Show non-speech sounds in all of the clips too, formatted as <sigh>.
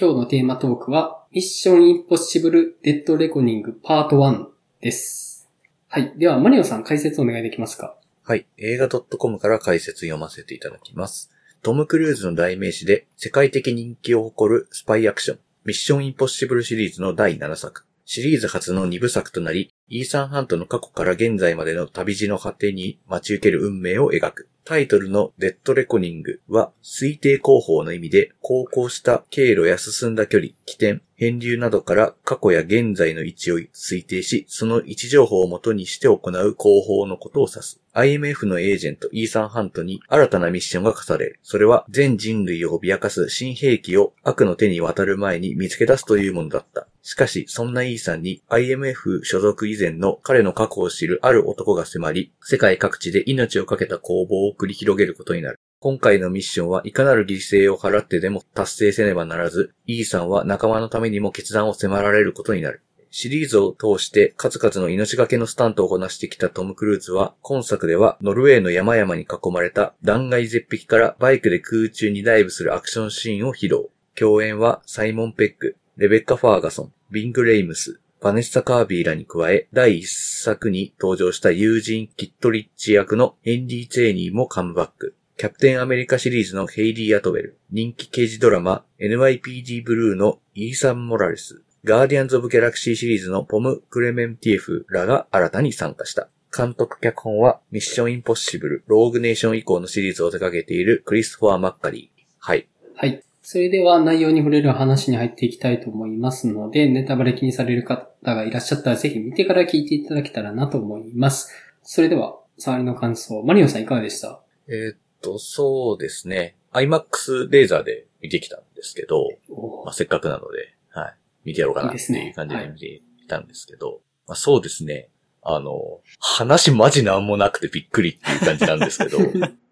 今日のテーマトークは、ミッションインポッシブルデッドレコニングパート1です。はい。では、マリオさん解説お願いできますか？はい。映画 .com から解説読ませていただきます。トム・クルーズの代名詞で世界的人気を誇るスパイアクション、ミッション・インポッシブルシリーズの第7作。シリーズ初の2部作となり、イーサン・ハントの過去から現在までの旅路の果てに待ち受ける運命を描く。タイトルのデッドレコニングは推定工法の意味で、航行した経路や進んだ距離、起点、変流などから過去や現在の位置を推定し、その位置情報を元にして行う工法のことを指す。IMF のエージェントイーサン・ハントに新たなミッションが課される。それは全人類を脅かす新兵器を悪の手に渡る前に見つけ出すというものだった。しかし、そんなイーサンに IMF 所属以前の彼の過去を知るある男が迫り、世界各地で命を懸けた攻防を繰り広げることになる。今回のミッションはいかなる犠牲を払ってでも達成せねばならず、イーサンは仲間のためにも決断を迫られることになる。シリーズを通して数々の命がけのスタントをこなしてきたトム・クルーズは、今作ではノルウェーの山々に囲まれた断崖絶壁からバイクで空中にダイブするアクションシーンを披露。共演はサイモン・ペック、レベッカ・ファーガソン、ビング・レイムス、バネッサ・カービーらに加え、第一作に登場した友人キットリッチ役のヘンリー・チェーニーもカムバック。キャプテンアメリカシリーズのヘイリー・アトウェル、人気刑事ドラマ NYPD ブルーのイーサン・モラレス、ガーディアンズ・オブ・ギャラクシーシリーズのポム・クレメンティエフらが新たに参加した。監督脚本はミッション・インポッシブル、ローグネーション以降のシリーズを手掛けているクリスフォア・マッカリー。はい。はい。それでは内容に触れる話に入っていきたいと思いますので、ネタバレ気にされる方がいらっしゃったらぜひ見てから聞いていただけたらなと思います。それでは、触りの感想、マリオさんいかがでした？えーっと、そうですね。IMAX レーザーで見てきたんですけど、おまあ、せっかくなので、はい。見てやろうかなっていう感じで見ていたんですけど、まあ、そうですね。あの、話マジなんもなくてびっくりっていう感じなんですけど、<laughs>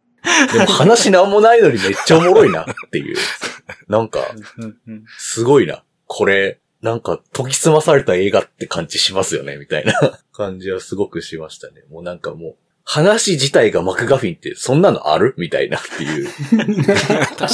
でも話なんもないのにめっちゃおもろいなっていう。なんか、すごいな。これ、なんか研ぎ澄まされた映画って感じしますよね、みたいな感じはすごくしましたね。もうなんかもう、話自体がマクガフィンってそんなのある？みたいなっていう。確か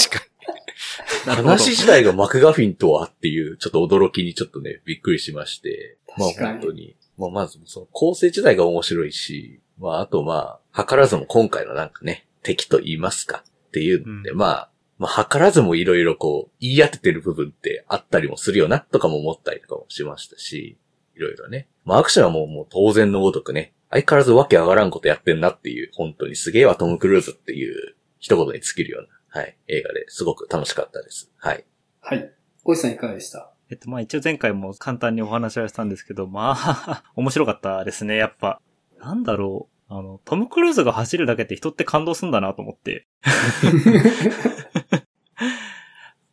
に。話自体がマクガフィンとはっていう、ちょっと驚きにちょっとね、びっくりしまして。まあ本当に。まあまず、その構成自体が面白いし、まああとまあ、図らずも今回のなんかね、敵と言いますかっていうので、うんまあ、まあ図らずもいろいろこう、言い当ててる部分ってあったりもするよな、とかも思ったりとかもしましたし、いろいろね。まあアクションはもうもう当然のごとくね、相変わらずわけ上がらんことやってんなっていう、本当にすげえわトム・クルーズっていう一言に尽きるような、はい、映画ですごく楽しかったです。はい。はい。小石さんいかがでした？えっと、まあ一応前回も簡単にお話はしたんですけど、まあ、<laughs> 面白かったですね、やっぱ。なんだろう。あの、トム・クルーズが走るだけって人って感動するんだなと思って。<laughs>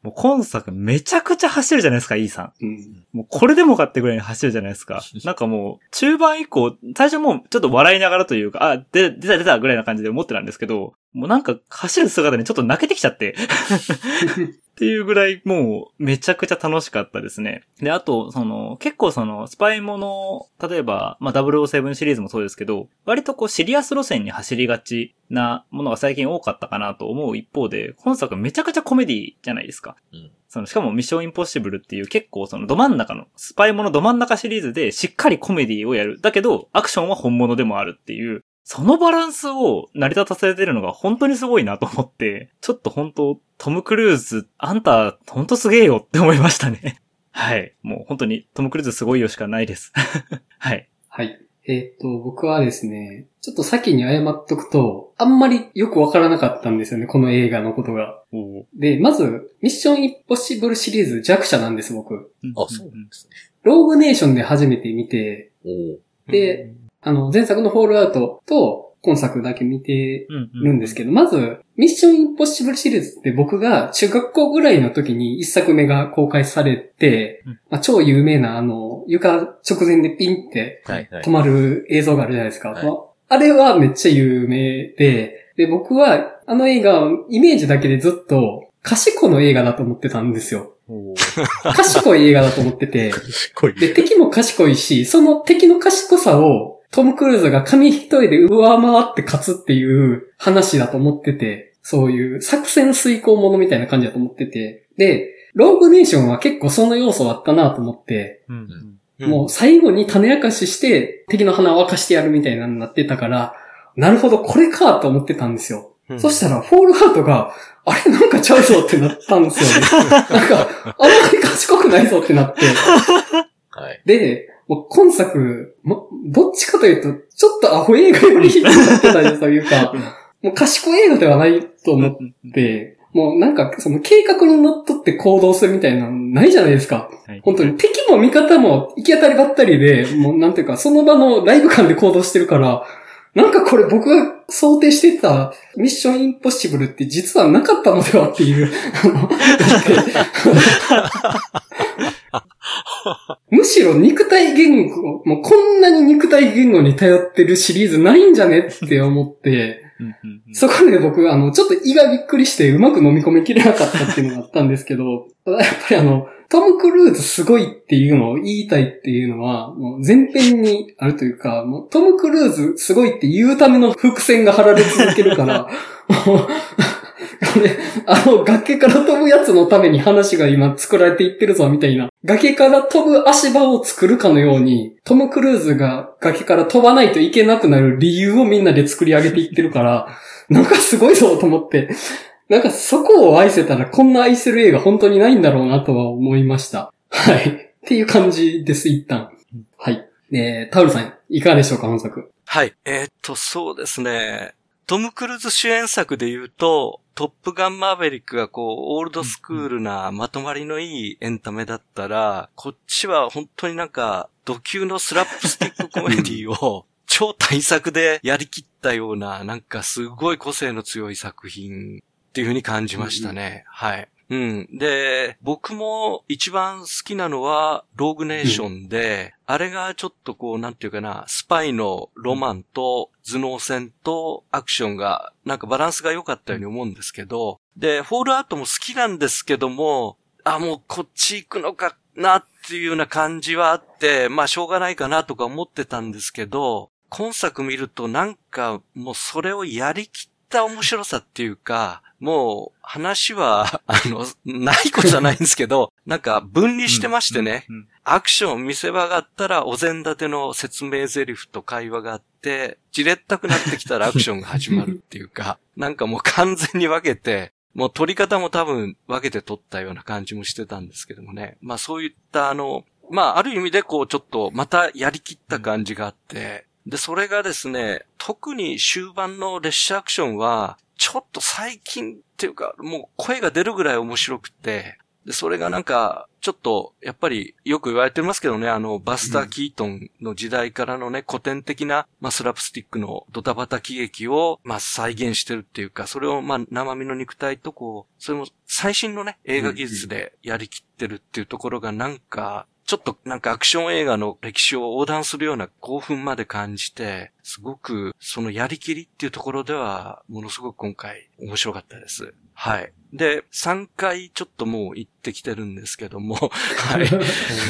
もう今作めちゃくちゃ走るじゃないですか、イーさん。うん。もうこれでもかってぐらいに走るじゃないですか。なんかもう、中盤以降、最初もうちょっと笑いながらというか、あ、で出た出たぐらいな感じで思ってたんですけど、もうなんか走る姿にちょっと泣けてきちゃって。<laughs> っていうぐらいもうめちゃくちゃ楽しかったですね。で、あと、その、結構その、スパイもの、例えば、まあ、007シリーズもそうですけど、割とこうシリアス路線に走りがちなものが最近多かったかなと思う一方で、本作めちゃくちゃコメディじゃないですか。うんその、しかもミッションインポッシブルっていう結構そのど真ん中の、スパイものど真ん中シリーズでしっかりコメディをやる。だけど、アクションは本物でもあるっていう、そのバランスを成り立たせてるのが本当にすごいなと思って、ちょっと本当、トム・クルーズ、あんた、本当すげえよって思いましたね。<laughs> はい。もう本当にトム・クルーズすごいよしかないです。<laughs> はい。はい。えーっと、僕はですね、ちょっと先に謝っとくと、あんまりよくわからなかったんですよね、この映画のことが。で、まず、ミッションインポッシブルシリーズ弱者なんです、僕。あ、そうなんですね。ローグネーションで初めて見て、で、あの、前作のフォールアウトと、今作だけ見てうんうんるんですけど、まず、ミッションインポッシブルシリーズって僕が中学校ぐらいの時に一作目が公開されて、うんまあ、超有名なあの、床直前でピンってはいはい止。まる映像があるじゃないですか。はいまああれはめっちゃ有名で、で、僕はあの映画、イメージだけでずっと、賢の映画だと思ってたんですよ。賢い映画だと思ってて、<laughs> で、敵も賢いし、その敵の賢さを、トム・クルーズが紙一重で上回って勝つっていう話だと思ってて、そういう作戦遂行ものみたいな感じだと思ってて、で、ローグネーションは結構その要素あったなと思って、うんもう最後に種明かしして敵の鼻を明かしてやるみたいなのになってたから、なるほど、これかと思ってたんですよ。うんそしたら、フォールアウトが、あれなんかちゃうぞってなったんですよね。<laughs> なんか、あんまり賢くないぞってなって。はい。で、今作、もどっちかというと、ちょっとアホ映画よりになってたというか、<laughs> もう賢い映画ではないと思って、もうなんかその計画にのっとって行動するみたいなのないじゃないですか。はい。本当に敵も味方も行き当たりばったりで、もうなんていうか、その場のライブ感で行動してるから、なんかこれ僕が想定してたミッションインポッシブルって実はなかったのではっていう、<laughs> <laughs> むしろ肉体言語、もうこんなに肉体言語に頼ってるシリーズないんじゃねって思って、そこで僕、あの、ちょっと胃がびっくりしてうまく飲み込みきれなかったっていうのがあったんですけど、ただやっぱりあの、トム・クルーズすごいっていうのを言いたいっていうのは、もう前編にあるというか、もうトム・クルーズすごいって言うための伏線が張られ続けるから、<laughs> <laughs> あの崖から飛ぶやつのために話が今作られていってるぞみたいな。崖から飛ぶ足場を作るかのように、トム・クルーズが崖から飛ばないといけなくなる理由をみんなで作り上げていってるから、<laughs> なんかすごいぞと思って、なんかそこを愛せたらこんな愛せる映画本当にないんだろうなとは思いました。はい。っていう感じです、一旦。はい。えー、タウルさん、いかがでしょうか、本作。はい。えーっと、そうですね。トム・クルーズ主演作で言うと、トップガンマーヴェリックがこう、オールドスクールなまとまりのいいエンタメだったら、こっちは本当になんか、弩級のスラップスティックコメディを超大作でやりきったような、なんかすごい個性の強い作品っていう風に感じましたね。はい。うん。で、僕も一番好きなのは、ローグネーションで、あれがちょっとこう、なんていうかな、スパイのロマンと頭脳戦とアクションが、なんかバランスが良かったように思うんですけど、で、フォールアウトも好きなんですけども、あ、もうこっち行くのかなっていうような感じはあって、まあしょうがないかなとか思ってたんですけど、今作見るとなんかもうそれをやりきった面白さっていうか、もう話は、<laughs> あの、ないことじゃないんですけど、なんか分離してましてね、うんうんアクション見せ場があったらお膳立ての説明台詞と会話があって、じれったくなってきたらアクションが始まるっていうか、<laughs> なんかもう完全に分けて、もう撮り方も多分分けて撮ったような感じもしてたんですけどもね。まあそういったあの、まあある意味でこうちょっとまたやりきった感じがあって、で、それがですね、特に終盤の列車アクションは、ちょっと最近っていうか、もう声が出るぐらい面白くて、で、それがなんか、ちょっと、やっぱり、よく言われてますけどね、あの、バスター・キートンの時代からのね、古典的な、まあ、スラップスティックのドタバタ喜劇を、まあ、再現してるっていうか、それを、まあ、生身の肉体とこう、それも最新のね、映画技術でやりきってるっていうところがなんか、ちょっとなんかアクション映画の歴史を横断するような興奮まで感じて、すごくそのやりきりっていうところでは、ものすごく今回面白かったです。はい。で、3回ちょっともう行ってきてるんですけども、はい。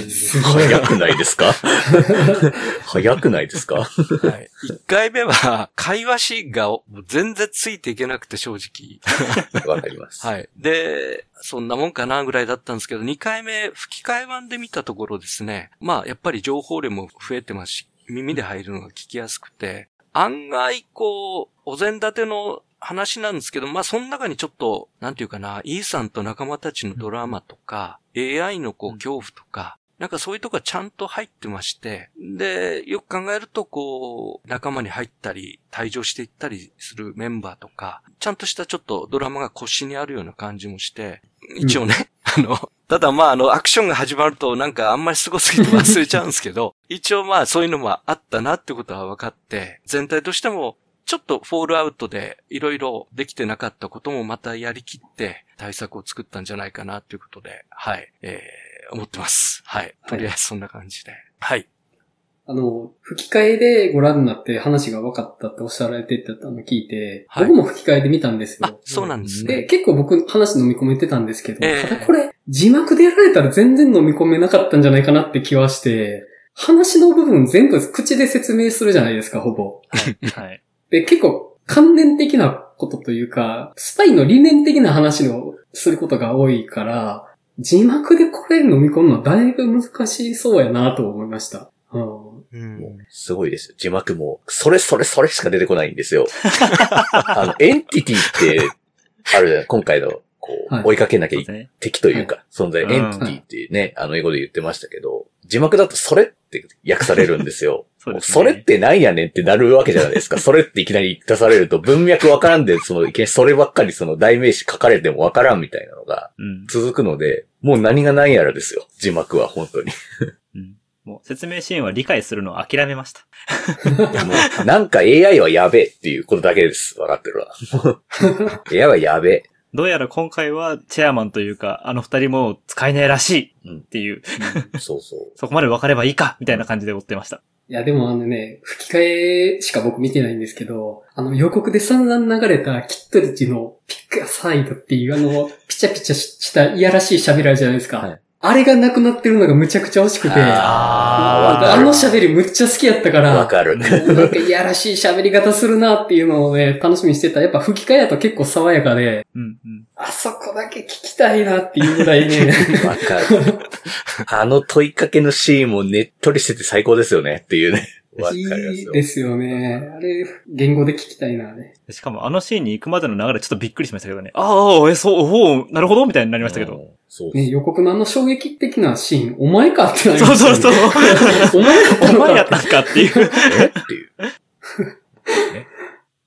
すごい。早くないですか？<laughs> 早くないですか？はい。1回目は、会話シが全然ついていけなくて正直。わかります。はい。で、そんなもんかなぐらいだったんですけど、2回目吹き替え版で見たところですね、まあやっぱり情報量も増えてますし、耳で入るのが聞きやすくて、案外こう、お膳立ての話なんですけど、まあその中にちょっと、なんていうかな、イーさんと仲間たちのドラマとか、AI のこう恐怖とか、なんかそういうとこがちゃんと入ってまして、で、よく考えると、こう、仲間に入ったり、退場していったりするメンバーとか、ちゃんとしたちょっとドラマが腰にあるような感じもして、一応ね、あの、ただまああの、アクションが始まるとなんかあんまりすごすぎて <laughs> 忘れちゃうんですけど、一応まあそういうのもあったなってことは分かって、全体としても、ちょっとフォールアウトでいろいろできてなかったこともまたやりきって対策を作ったんじゃないかなということで、はい、えー、思ってます。はい。とりあえずそんな感じで。はい。あの、吹き替えでご覧になって話が分かったっておっしゃられてたの聞いて、はい僕も吹き替えで見たんですあよ、。そうなんですで、ね。結構僕話飲み込めてたんですけど、ええただこれ、字幕でやられたら全然飲み込めなかったんじゃないかなって気はして、話の部分全部口で説明するじゃないですか、ほぼ。はい。で、結構関連的なことというか、スパイの理念的な話をすることが多いから、字幕でこれ飲み込むのだいぶ難しそうやなと思いました。うんうんすごいですよ。字幕も、それそれそれしか出てこないんですよ。<laughs> あの、エンティティって、あるじゃない今回の、こう、はい追いかけなきゃいそうですね。敵というか、存在、うんエンティティってね、あの英語で言ってましたけど、字幕だとそれって訳されるんですよ。そねそれってなんやねんってなるわけじゃないですか。<laughs> それっていきなり出されると文脈わからんで、その、いきなりそればっかりその代名詞書かれてもわからんみたいなのがうん。続くので、もう何が何やらですよ。字幕は本当に。うん。もう説明シーンは理解するのを諦めました。いやもう、なんか AI はやべえっていうことだけです。わかってるわ。AI はやべえ。どうやら今回はチェアマンというか、あの二人も使えないらしいうんっていう、そうそう。そこまで分かればいいかみたいな感じで追ってました。いや、でもあのね、吹き替えしか僕見てないんですけど、あの予告で散々流れたキットリッチのピックアサイドっていうあの、ピチャピチャしたいやらしい喋られじゃないですか。はいあれがなくなってるのがむちゃくちゃ惜しくて、あの喋りむっちゃ好きやったから、わかる。なんかいやらしい喋り方するなっていうのをね、楽しみにしてた。やっぱ吹き替えやと結構爽やかで、うんうん。あそこだけ聞きたいなっていうぐらいね。<laughs> わかる。あの問いかけのシーンもねっとりしてて最高ですよねっていうね。い。いですよね。あれ、言語で聞きたいな、ね。しかもあのシーンに行くまでの流れちょっとびっくりしましたけどね。ああ、え、そう、おうなるほどみたいになりましたけど。うん。そうね、予告のあの衝撃的なシーン、お前かってなりまそうしたよそうねそう。<laughs> お前だったおの前やったかって。んかっていう。え？っていう。<laughs>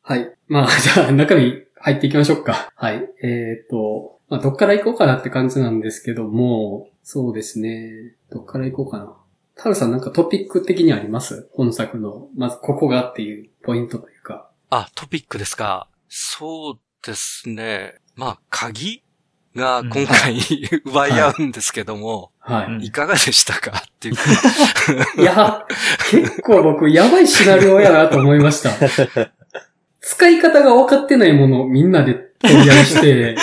はい。まあ、じゃあ中身入っていきましょうか。はい。えっ、と、まあ、どっから行こうかなって感じなんですけども、そうですね。どっから行こうかな。タルさんなんかトピック的にあります？本作の、まずここがっていうポイントというか。あ、トピックですか。そうですね。まあ、鍵が今回、奪い合うんですけども、はい。うんいかがでしたかっていうか。いや、結構僕、やばいシナリオやなと思いました。使い方が分かってないものをみんなで取り合いして、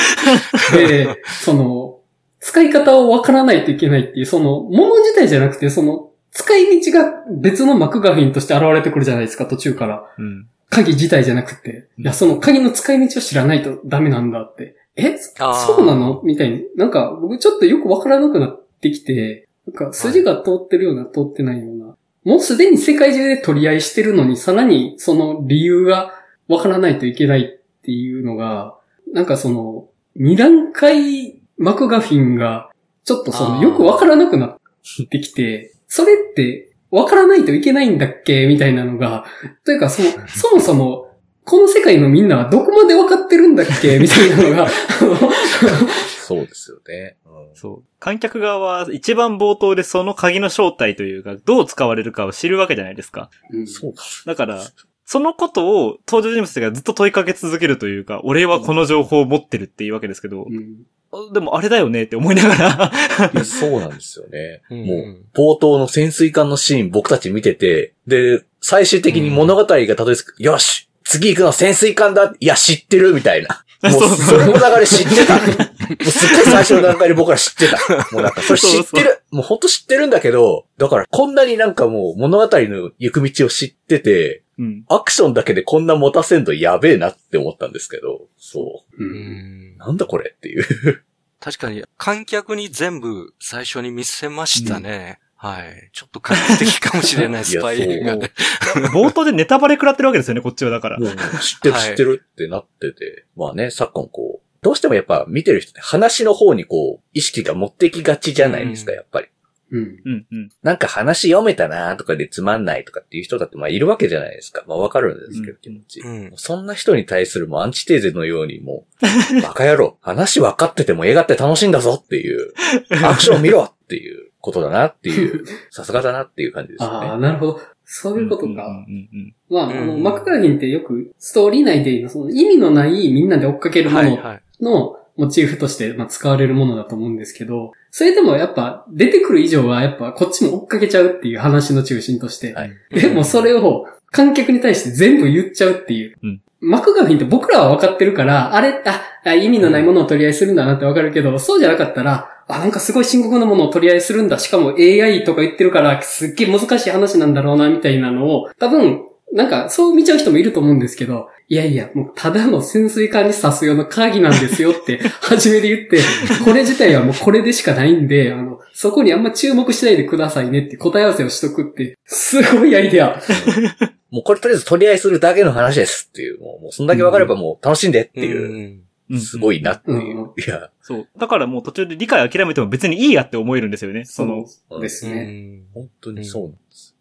で、その、使い方を分からないといけないっていう、その、もの自体じゃなくて、その、使い道が別のマクガフィンとして現れてくるじゃないですか、途中から。うん。鍵自体じゃなくて。いや、その鍵の使い道を知らないとダメなんだって。え？そうなの？みたいに。なんか、僕ちょっとよくわからなくなってきて、なんか筋が通ってるような、通ってないような。もうすでに世界中で取り合いしてるのに、さらにその理由がわからないといけないっていうのが、なんかその、二段階マクガフィンが、ちょっとその、よくわからなくなってきて、それって、わからないといけないんだっけ？みたいなのが、というか、その、そもそも、この世界のみんなはどこまでわかってるんだっけ？みたいなのが、そうですよね。うんそう。観客側は一番冒頭でその鍵の正体というか、どう使われるかを知るわけじゃないですか。そうだから、そのことを登場人物がずっと問いかけ続けるというか、俺はこの情報を持ってるっていうわけですけど、うんでもあれだよねって思いながら、いやそうなんですよね。うんもう、冒頭の潜水艦のシーン僕たち見てて、で、最終的に物語がたどり着く、よし次行くの潜水艦だいや、知ってるみたいな。<laughs> もう、それの流れ知ってた。<laughs> もうすっごい最初の段階で僕ら知ってた。もうなんか、それ知ってる。もうほんと知ってるんだけど、だからこんなになんかもう物語の行く道を知ってて、うん。アクションだけでこんな持たせんとやべえなって思ったんですけど、そうう。うんんう。なんだこれっていう。確かに、観客に全部最初に見せましたね。はい。ちょっと画期的かもしれない <laughs> スパイ映画で。冒頭でネタバレ食らってるわけですよね、こっちはだから。知ってるはい知ってるってなってて。まあね、昨今こう、どうしてもやっぱ見てる人って話の方にこう、意識が持ってきがちじゃないですか、うんやっぱり。うん。うんうん。なんか話読めたなとかでつまんないとかっていう人だってまあいるわけじゃないですか。まあわかるんですけど、うん気持ち。うん。そんな人に対するもうアンチテーゼのようにもう、<laughs> バカ野郎、話分かってても映画って楽しいんだぞっていう、<laughs> アクション見ろっていうことだなっていう、<laughs> さすがだなっていう感じですよああ、ね。なるほど。そういうことか。うんうんうんまあ、あの、うんマクガフィンってよくストーリー内でその意味のないみんなで追っかけるものはいはい。のモチーフとして、まあ、使われるものだと思うんですけど、それでもやっぱ出てくる以上はやっぱこっちも追っかけちゃうっていう話の中心として。はいでもそれを観客に対して全部言っちゃうっていう。うんマクガフィンって僕らは分かってるから、あれ、あ、あ意味のないものを取り合いするんだなって分かるけど、そうじゃなかったら、あ、なんかすごい深刻なものを取り合いするんだ。しかも AI とか言ってるから、すっげえ難しい話なんだろうな、みたいなのを、多分、なんか、そう見ちゃう人もいると思うんですけど、いやいや、もうただの潜水艦に刺す用の鍵なんですよって、<laughs> 初めで言って、これ自体はもうこれでしかないんで、あの、そこにあんま注目しないでくださいねって答え合わせをしとくって、すごいアイデア。<laughs> もうこれとりあえず取り合いするだけの話ですっていう、もう、もうそんだけ分かればもう楽しんでっていう、うん。すごいなっていう。うんいや、そう。だからもう途中で理解諦めても別にいいやって思えるんですよね。その、そうですね。ね。本当にそうなんです。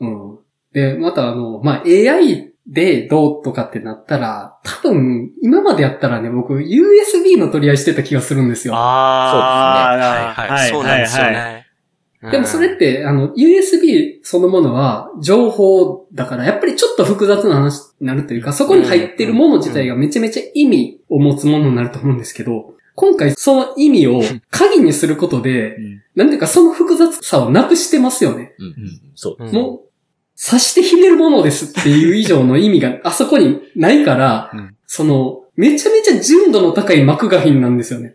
うん。で、またあの、まあ、AI でどうとかってなったら、多分、今までやったらね、僕、USB の取り合いしてた気がするんですよ。あはいはい。そうなんですよね。でもそれって、あの、USB そのものは情報だから、やっぱりちょっと複雑な話になるというか、そこに入ってるもの自体がめちゃめちゃ意味を持つものになると思うんですけど、今回その意味を鍵にすることでう、んなんていうかその複雑さをなくしてますよね。うん。そう。うんもう、刺してひねるものですっていう以上の意味があそこにないから、うんその、めちゃめちゃ純度の高いマクガフィンなんですよね。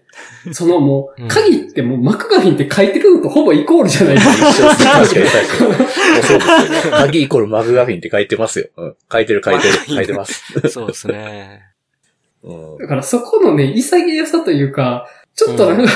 そのもう、うん鍵ってもうマクガフィンって書いてるのとほぼイコールじゃないです <laughs> か。確かに確かに。<laughs> そうです。鍵イコールマグガフィンって書いてますよ。うん。書いてる書いてる。書いてます。そうですね。うん。だからそこのね、潔さというか、ちょっとなんか、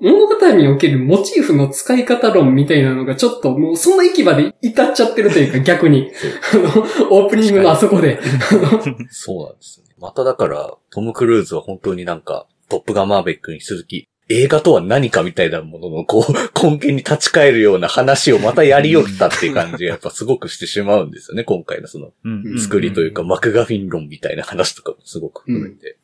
物語におけるモチーフの使い方論みたいなのがちょっともうその域まで至っちゃってるというか逆に、あの、オープニングのあそこで。<laughs> そうなんですよね。まただから、トム・クルーズは本当になんか、トップガンマーベックに続き、映画とは何かみたいなものの、こう、<laughs> 根源に立ち返るような話をまたやりよったっていう感じが <laughs> やっぱすごくしてしまうんですよね、今回のその、うん作りというか、マクガフィン論みたいな話とかもすごく含めて。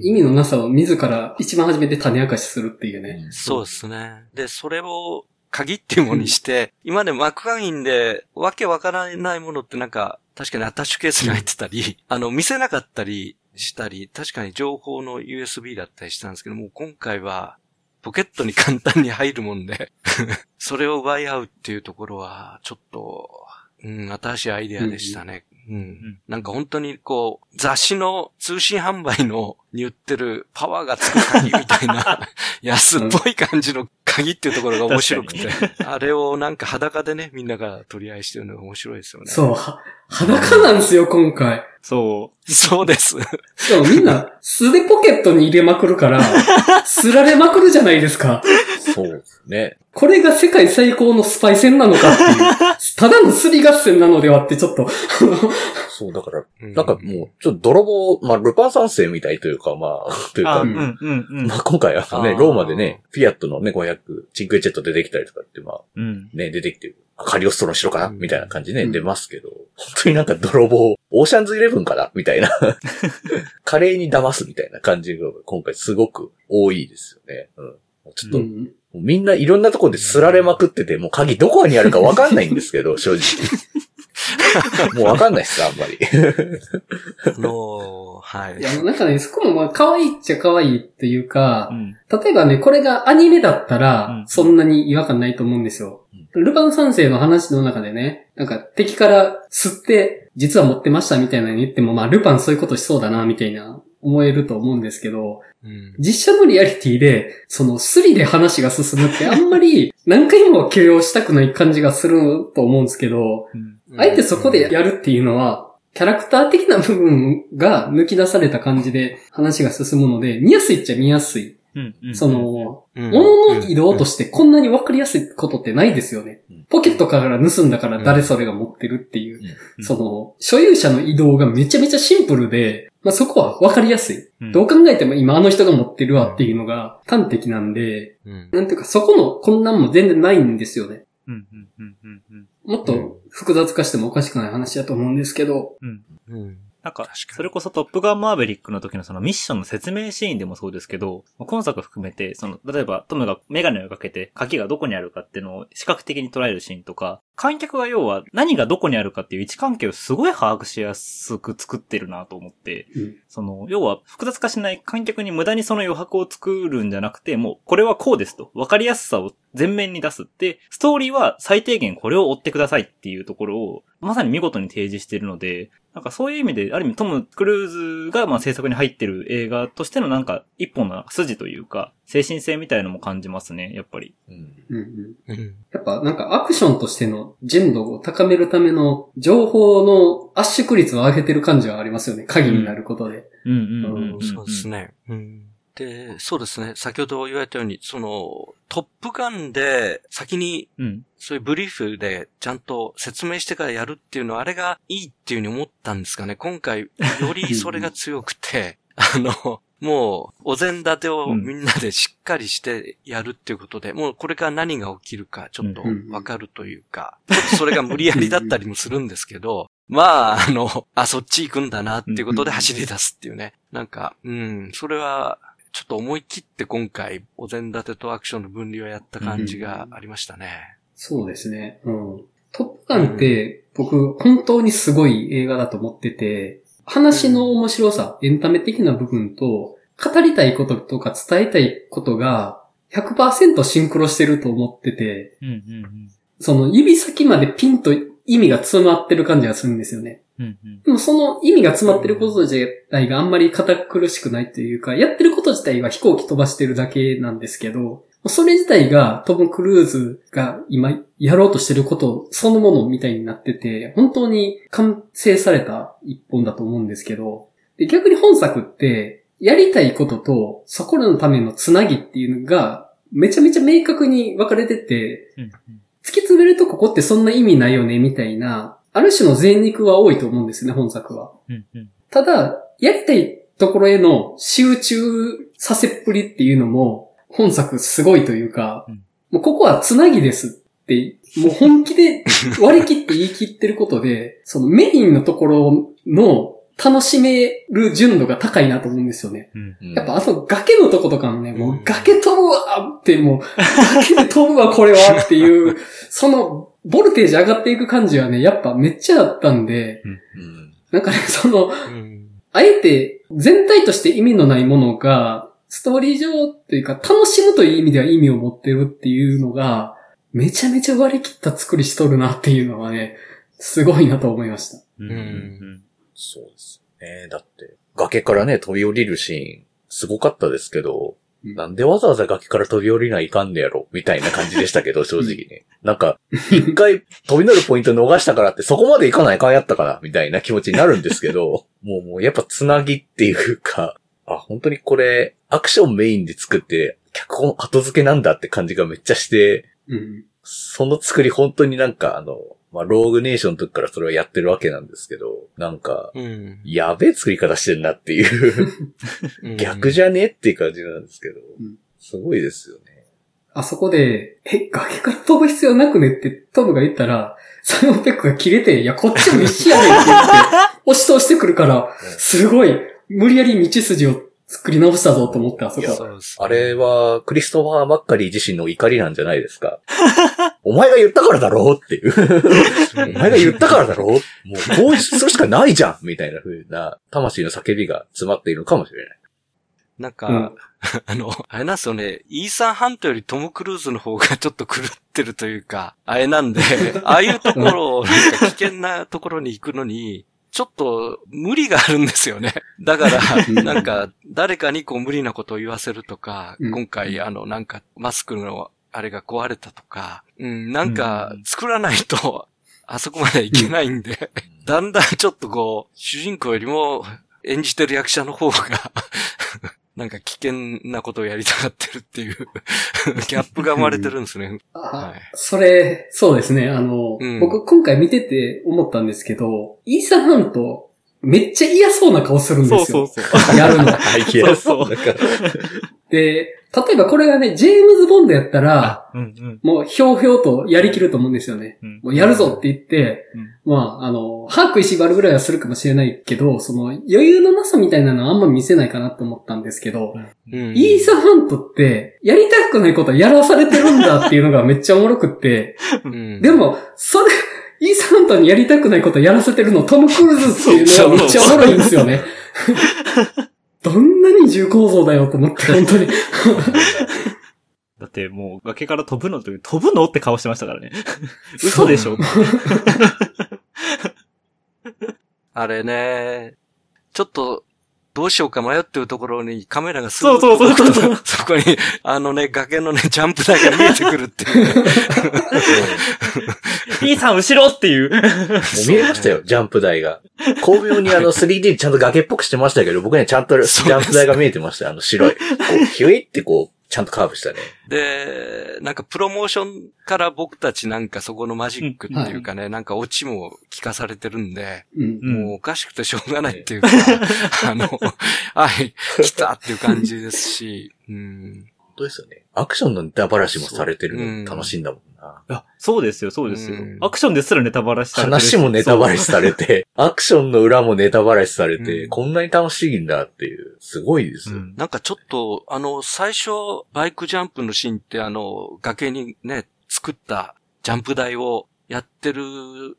意味のなさを自ら一番初めて種明かしするっていうね。そうですね。で、それを鍵っていうものにして、今までマクガインでわけわからないものってなんか、確かにアタッシュケースに入ってたり、あの、見せなかったりしたり、確かに情報の USB だったりしたんですけども、今回は、ポケットに簡単に入るもんで、<laughs> それを奪い合うっていうところは、ちょっと、うん、新しいアイデアでしたね。うん。なんか本当にこう、雑誌の通信販売のに売ってるパワーがつく鍵みたいな <laughs> 安っぽい感じの鍵っていうところが面白くて、あれをなんか裸でね、みんなが取り合いしてるのが面白いですよね。そう、は裸なんですよ、今回。そそうです。しかもみんな素でポケットに入れまくるから、<laughs> すられまくるじゃないですか。そうですね。これが世界最高のスパイ戦なのかっていう。ただのすり合戦なのではってちょっと。そう、だから、うんなんかもう、ちょっと泥棒、まあ、ルパン三世みたいというか、まあ、<laughs> というか、うん、うん、うんまあ、今回はね、ローマでね、フィアットのね、500、チンクエチェット出てきたりとかって、まあ、うん。ね、出てきてる。あカリオストロの城かな？うんみたいな感じね、うん出ますけど、本当になんか泥棒、オーシャンズイレブンかなみたいな。<laughs> 華麗に騙すみたいな感じが今回すごく多いですよね。うん。ちょっと、うんみんないろんなところですられまくってて、もう鍵どこにあるかわかんないんですけど、正直。<laughs> もうわかんないっす、あんまり。あのはいい。や、なんかね、そこもまあ可愛いっちゃ可愛いっていうかう、ん。例えばね、これがアニメだったらう、んそんなに違和感ないと思うんですよ。ルパン三世の話の中でね、なんか敵から吸って、実は持ってましたみたいなの言っても、まあルパンそういうことしそうだな、みたいな思えると思うんですけど、うん実写のリアリティで、そのスリで話が進むってあんまり <laughs> 何回も許容したくない感じがすると思うんですけど、うん。あえてそこでやるっていうのは、キャラクター的な部分が抜き出された感じで話が進むので、見やすいっちゃ見やすい。そ、の、うん。物の移動としてこんなに分かりやすいことってないですよね。うん。ポケットから盗んだから誰それが持ってるっていう。うん。その、所有者の移動がめちゃめちゃシンプルで、まあ、そこは分かりやすい。うん。どう考えても今あの人が持ってるわっていうのが端的なんで、うん。なんていうかそこの混乱も全然ないんですよね。もっと複雑化してもおかしくない話だと思うんですけど、うん。なんか確か、に。それこそトップガンマーベリックの時のそのミッションの説明シーンでもそうですけど、今作含めて、その、例えばトムがメガネをかけて鍵がどこにあるかっていうのを視覚的に捉えるシーンとか、観客が要は何がどこにあるかっていう位置関係をすごい把握しやすく作ってるなと思って、うん。その、要は複雑化しない観客に無駄にその余白を作るんじゃなくて、もうこれはこうですと、分かりやすさを前面に出すって、ストーリーは最低限これを追ってくださいっていうところを、まさに見事に提示しているので、なんかそういう意味で、ある意味トム・クルーズがまあ制作に入ってる映画としてのなんか一本の筋というか、精神性みたいのも感じますね、やっぱり。うんうんうんうん。やっぱなんかアクションとしてのの純度を高めるための情報の圧縮率を上げてる感じはありますよね。鍵になることで。うん。そうですね。うん。で、そうですね。先ほど言われたように、その、トップガンで先に。そういうブリーフでちゃんと説明してからやるっていうのは、あれがいいっていうふうに思ったんですかね。今回、よりそれが強くて、あの、もう、お膳立てをみんなでしっかりしてやるっていうことで、もうこれから何が起きるかちょっとわかるというか、ちょっとそれが無理やりだったりもするんですけど、<laughs> まあ、あの、あ、そっち行くんだなっていうことで走り出すっていうね。なんか、うん、それは、ちょっと思い切って今回、お膳立てとアクションの分離をやった感じがありましたね。そうですね。うん。トップガンって、僕、本当にすごい映画だと思ってて、話の面白さ、エンタメ的な部分と、語りたいこととか伝えたいことが、100%シンクロしてると思ってて、うんうんその指先までピンと意味が詰まってる感じがするんですよね。うん。でもその意味が詰まってること自体があんまり堅苦しくないというか、やってること自体は飛行機飛ばしてるだけなんですけど、それ自体がトム・クルーズが今やろうとしてることそのものみたいになってて、本当に完成された一本だと思うんですけど、で逆に本作って、やりたいこととそこらのためのつなぎっていうのが、めちゃめちゃ明確に分かれてて、うん突き詰めるとここってそんな意味ないよね、みたいな、ある種の全肉は多いと思うんですよね、本作は。うんうん。ただ、やりたいところへの集中させっぷりっていうのも、本作すごいというか、うん。もうここはつなぎですって、もう本気で <laughs> 割り切って言い切ってることで、そのメインのところの楽しめる純度が高いなと思うんですよね。うん。うん。やっぱあの崖のとことかのね、もううん崖飛ぶわって、もう、崖で飛ぶわこれはっていう、<laughs> その、ボルテージ上がっていく感じはね、やっぱめっちゃあったんで、うん。なんかね、その、うん。あえて全体として意味のないものが、ストーリー上というか楽しむという意味では意味を持ってるっていうのが、めちゃめちゃ割り切った作りしとるなっていうのはね、すごいなと思いました。うんうんそうですね。だって、崖からね、飛び降りるシーン、すごかったですけど、うんなんでわざわざ崖から飛び降りないかんねやろみたいな感じでしたけど、<laughs> 正直ね。なんか、一回飛び乗るポイント逃したからってそこまで行かないかんやったかなみたいな気持ちになるんですけど、もうもうやっぱつなぎっていうか、あ、本当にこれ、アクションメインで作って、脚本後付けなんだって感じがめっちゃして、うん。その作り本当になんかあの、まあ、ローグネーションの時からそれをやってるわけなんですけど、なんか、うん。やべえ作り方してんなっていう、うん。逆じゃねっていう感じなんですけどうん、すごいですよね。あそこで、え、崖から飛ぶ必要なくねってトムが言ったら、サイモンペックが切れて、いや、こっちも一緒やねんって言って、押し通してくるから、すごい、無理やり道筋を作り直したぞと思って、あそこ。そうですあれは、クリストファー・マッカリー自身の怒りなんじゃないですか。<laughs> お前が言ったからだろうっていう。お前が言ったからだろうもう、こうするしかないじゃんみたいな風な、魂の叫びが詰まっているのかもしれない。なんか、うんあの、あれなんですよね、イーサン・ハントよりトム・クルーズの方がちょっと狂ってるというか、あれなんで、ああいうところを、なんか危険なところに行くのに、ちょっと無理があるんですよね。<laughs> だから、なんか、誰かにこう無理なことを言わせるとか、うん。今回あの、なんか、マスクのあれが壊れたとか、うん、なんかうん、作らないと、<laughs> あそこまでいけないんで、だんだんちょっとこう、主人公よりも演じてる役者の方が、<laughs> なんか危険なことをやりたがってるっていう、<laughs> ギャップが生まれてるんですね。あはいそれ、そうですね。あの、うん僕今回見てて思ったんですけど、イーサンハント、めっちゃ嫌そうな顔するんですよ。そうそうそう。やるの。<laughs> そうそう <laughs> で、例えばこれがね、ジェームズ・ボンドやったら、うんうん。もうひょうひょうとやりきると思うんですよね。うん。もうやるぞって言って、うん。まあ、あの、歯食いしばるぐらいはするかもしれないけど、その余裕のなさみたいなのはあんま見せないかなと思ったんですけど、うん。イーサ・ハントって、やりたくないことはやらされてるんだっていうのがめっちゃおもろくって、うん。でも、それ、イーサ・ハントにやりたくないことやらせてるのトム・クルーズっていうのがめっちゃおもろいんですよね。<laughs> どんなに重構造だよと思って、<laughs> 本当に。<laughs> だってもう崖から飛ぶのという、飛ぶのって顔してましたからね。<laughs> 嘘でしょあれね、ちょっと、どうしようか迷ってるところにカメラがすそうそうそうそうそう。そこに、あのね、崖のね、ジャンプ台が見えてくるっていう、ね。P さん後ろっていう。もう見えましたよ、ジャンプ台が。巧妙にあの 3D ちゃんと崖っぽくしてましたけど、僕にはちゃんとジャンプ台が見えてましたよ、あの白い。こう、ヒュイってこう、ちゃんとカーブしたね。で、なんかプロモーションから僕たちなんかそこのマジックっていうかね、なんかオチも聞かされてるんで、うん。うんもうおかしくてしょうがないっていうか、<laughs> あの、はい、来たっていう感じですし、うん。本当ですよね。アクションのネタばらしもされてるうんの楽しいんだもんな。いや、そうですよ、そうですようん。アクションですらネタバラしされて話もネタバラしされて、アクションの裏もネタバラしされて、うんこんなに楽しいんだっていう、すごいですよ。うんなんかちょっと、あの、最初、バイクジャンプのシーンって、あの、崖にね、作ったジャンプ台をやってる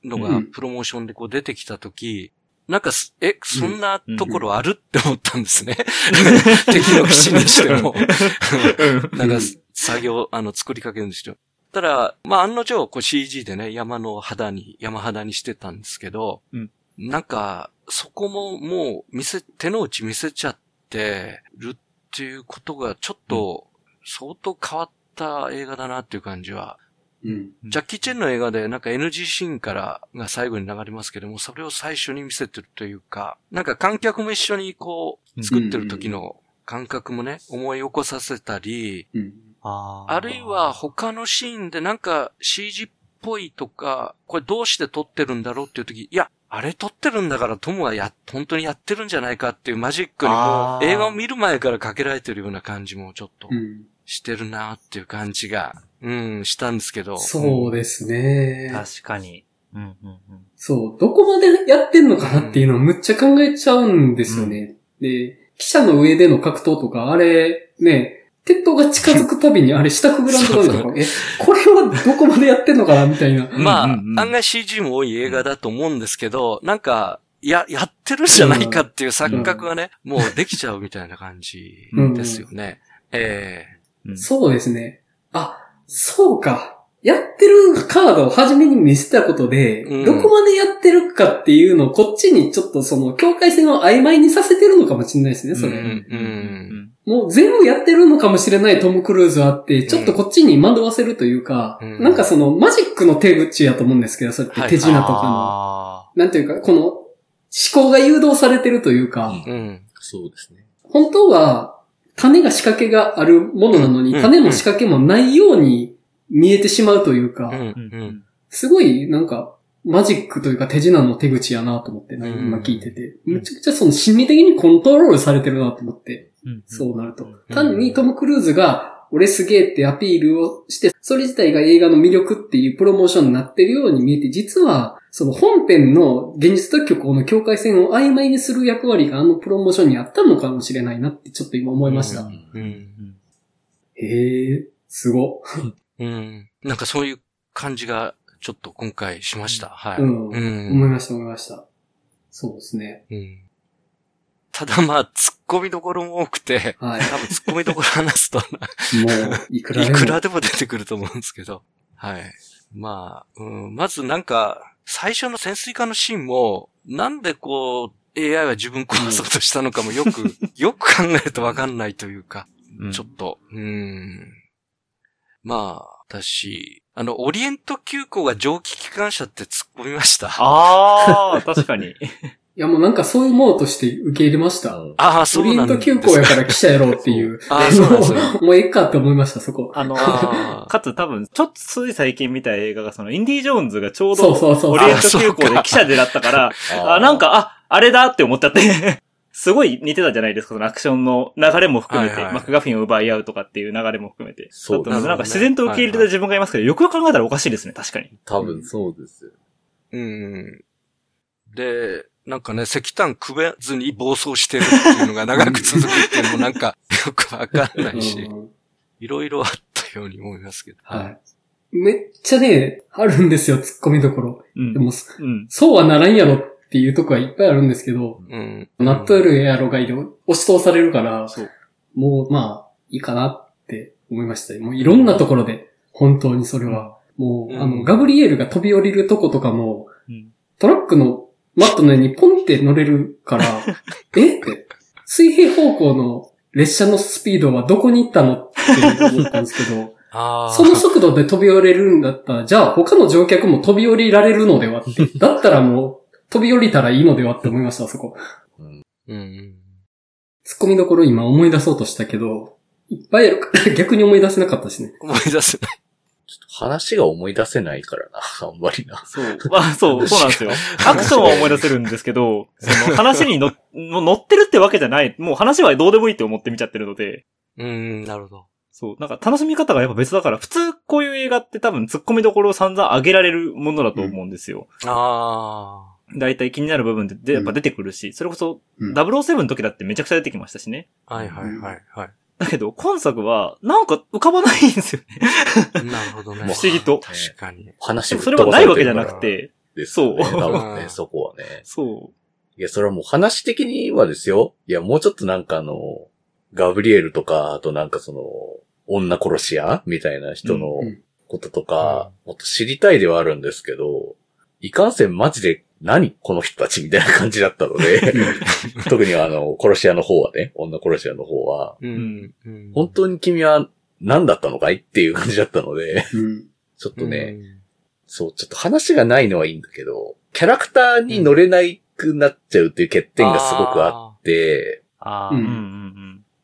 のがうん、プロモーションでこう出てきたとき、なんかす、え、そんなところあるって思ったんですね。<laughs> 敵の基地にしても。<laughs> なんか、作業、あの、作りかけるんですよ。ただ、まあ、案の定、こう CG でね、山の肌に、山肌にしてたんですけど、うんなんか、そこももう見せ、手の内見せちゃってるっていうことがちょっと相当変わった映画だなっていう感じは。うん。ジャッキー・チェンの映画でなんか NG シーンからが最後に流れますけども、それを最初に見せてるというか、なんか観客も一緒にこう、作ってる時の感覚もね、思い起こさせたり、うん。あるいは、他のシーンでなんか CG っぽいとか、これどうして撮ってるんだろうっていう時、いや、あれ撮ってるんだからトムはや、本当にやってるんじゃないかっていうマジックにも映画を見る前からかけられてるような感じもちょっとうん。してるなっていう感じが、うん、したんですけど。そうですね。確かに。うんうんうん。そう、どこまでやってんのかなっていうのをむっちゃ考えちゃうんですよね。で、記者の上での格闘とか、あれ、ね、鉄塔が近づくたびにあれ下くぐらんとかそうそう。え、これはどこまでやってんのかな？みたいな。まあ、うんうんうん。案外 CG も多い映画だと思うんですけど、なんか、や、やってるんじゃないかっていう錯覚がね、もうできちゃうみたいな感じですよね。えうん。そうですね。あ、そうか。やってるカードを初めに見せたことで、うん。どこまでやってるかっていうのをこっちにちょっとその境界線を曖昧にさせてるのかもしれないですね、それ。うんうんもう全部やってるのかもしれないトム・クルーズはあって、ちょっとこっちに惑わせるというか、うん。なんかそのマジックの手口やと思うんですけど、それって手品とかの。あなんていうか、この思考が誘導されてるというか、うん。うん。そうですね。本当は種が仕掛けがあるものなのに、うん。種も仕掛けもないように見えてしまうというか。すごいなんかマジックというか手品の手口やなと思って、今聞いてて、めちゃくちゃその心理的にコントロールされてるなと思って、うん。そうなると。うん。単にトム・クルーズが、俺すげえってアピールをして、それ自体が映画の魅力っていうプロモーションになってるように見えて、実は、その本編の現実と虚構の境界線を曖昧にする役割があのプロモーションにあったのかもしれないなってちょっと今思いました。へえ、すご。<laughs> うん。なんかそういう感じがちょっと今回しました。はい。うんうん思いました、思いました。そうですね。うんただまあ、突っ込みどころも多くて、はい。多分突っ込みどころ話すと、もう、いくらでも。いくらでも出てくると思うんですけど。はい。まあ、うん、まずなんか、最初の潜水艦のシーンも、なんでこう、AI は自分殺そうとしたのかもよく、よく考えるとわかんないというか、うんちょっと、うん。まあ、私、あの、オリエント急行が蒸気機関車って突っ込みました。ああ、確かに。<laughs> いやもうなんかそういうものとして受け入れました。うんああ、オリエント急行やから記者やろうっていう。<laughs> ああ、そうなんですよ。<laughs> もうええかって思いました、そこ。あのあーかつ多分、ちょっとつい最近見た映画が、その、インディ・ージョーンズがちょうど、そうそうそう。オリエント急行で記者でだったから、あ、なんか、あ、あれだって思っちゃって。すごい似てたじゃないですか、そのアクションの流れも含めて、はいはいマクガフィンを奪い合うとかっていう流れも含めて。そうだったのでなんか自然と受け入れた自分がいますけど、よくよく考えたらおかしいですね、確かに。多分そうですよ。うん。で、なんかね、石炭くべずに暴走してるっていうのが長く続くっていうのもなんか <laughs> よくわかんないし、うんいろいろあったように思いますけど。はい。めっちゃね、あるんですよ、突っ込みどころ。うんで。も、うん。そうはならんやろっていうとこはいっぱいあるんですけど、うん。納豆るやろがいで押し通されるから、そう。もうまあ、いいかなって思いました。もういろんなところで、本当にそれは。もう、うんあの、ガブリエルが飛び降りるとことかも、うんトラックのマットの上にポンって乗れるから、<laughs> え？って、水平方向の列車のスピードはどこに行ったの？って思ったんですけど、<laughs> ああ。その速度で飛び降りれるんだったら、じゃあ他の乗客も飛び降りられるのではって。だったらもう飛び降りたらいいのではって思いました、そこ。うんうん。突っ込みどころ今思い出そうとしたけど、いっぱいあるから <laughs> 逆に思い出せなかったしね。思い出せない。話が思い出せないからな、<laughs> あんまりな。そう。まあ、そう、そうなんですよ。<laughs> アクションは思い出せるんですけど、その話にのの乗ってるってわけじゃない。もう話はどうでもいいって思って見ちゃってるので、うん、なるほど。そう。なんか楽しみ方がやっぱ別だから、普通こういう映画って多分突っ込みどころを散々上げられるものだと思うんですよ。あだいたい気になる部分ででやっぱ出てくるし、それこそうん007の時だってめちゃくちゃ出てきましたしね。あ。はいはいはいはい。だけど、今作は、なんか浮かばないんですよね。<laughs> なるほどね。不思議と。確かに。話それはないわけじゃなくて。そう多分ね、<laughs> うんそこはね。そいや、それはもう話的にはですよ。いや、もうちょっとなんかあの、ガブリエルとか、あとなんかその、女殺し屋みたいな人のうんこととか、もっと知りたいではあるんですけど、いかんせんマジで何この人たちみたいな感じだったので、特にあの、殺し屋の方はね、女殺し屋の方は、うん。うん。本当に君は何だったのかいっていう感じだったので、うん。ちょっとね、そう、ちょっと話がないのはいいんだけど、キャラクターに乗れないくなっちゃうっていう欠点がすごくあって。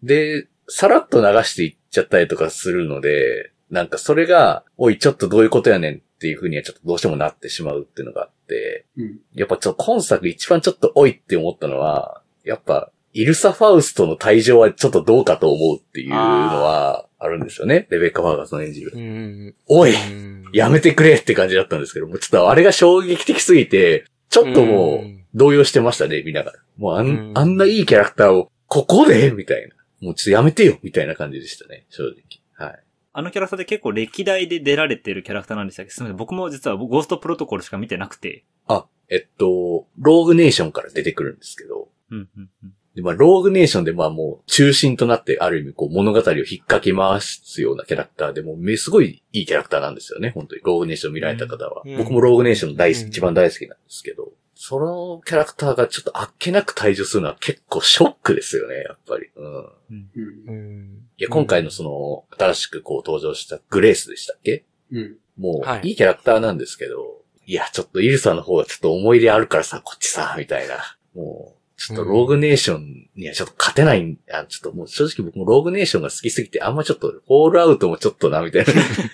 で、さらっと流していっちゃったりとかするので、なんかそれが、おい、ちょっとどういうことやねんっていう風にはちょっとどうしてもなってしまうっていうのがあって、うん。やっぱちょっと今作一番ちょっとおいって思ったのは、やっぱ、イルサ・ファウストの退場はちょっとどうかと思うっていうのはあるんですよね。レベッカ・ファーガソン演じるう。ん。おいうんやめてくれって感じだったんですけど、もうちょっとあれが衝撃的すぎて、ちょっともう動揺してましたね、見ながら。もうあんあんないいキャラクターを、ここでみたいな。もうちょっとやめてよみたいな感じでしたね、正直。はい。あのキャラクターで結構歴代で出られてるキャラクターなんでしたっけ？すみません。僕も実はゴーストプロトコルしか見てなくて。あ、えっと、ローグネーションから出てくるんですけど、うんうんうん。で、まあ、ローグネーションでまあもう中心となってある意味こう物語を引っかき回すようなキャラクターでもうめすごいいいキャラクターなんですよね、本当に。ローグネーション見られた方は。うん僕もローグネーション大好き、うん一番大好きなんですけど、そのキャラクターがちょっとあっけなく退場するのは結構ショックですよね、やっぱり。うん。うん。うん。いや、今回のその、新しくこう登場したグレースでしたっけ？うん。もう、はいいいキャラクターなんですけど、いや、ちょっとイルサの方がちょっと思い入れあるからさ、こっちさ、みたいな。もう、ちょっとローグネーションにはちょっと勝てないん、あちょっともう正直僕もローグネーションが好きすぎて、あんまちょっと、フォールアウトもちょっとな、みたい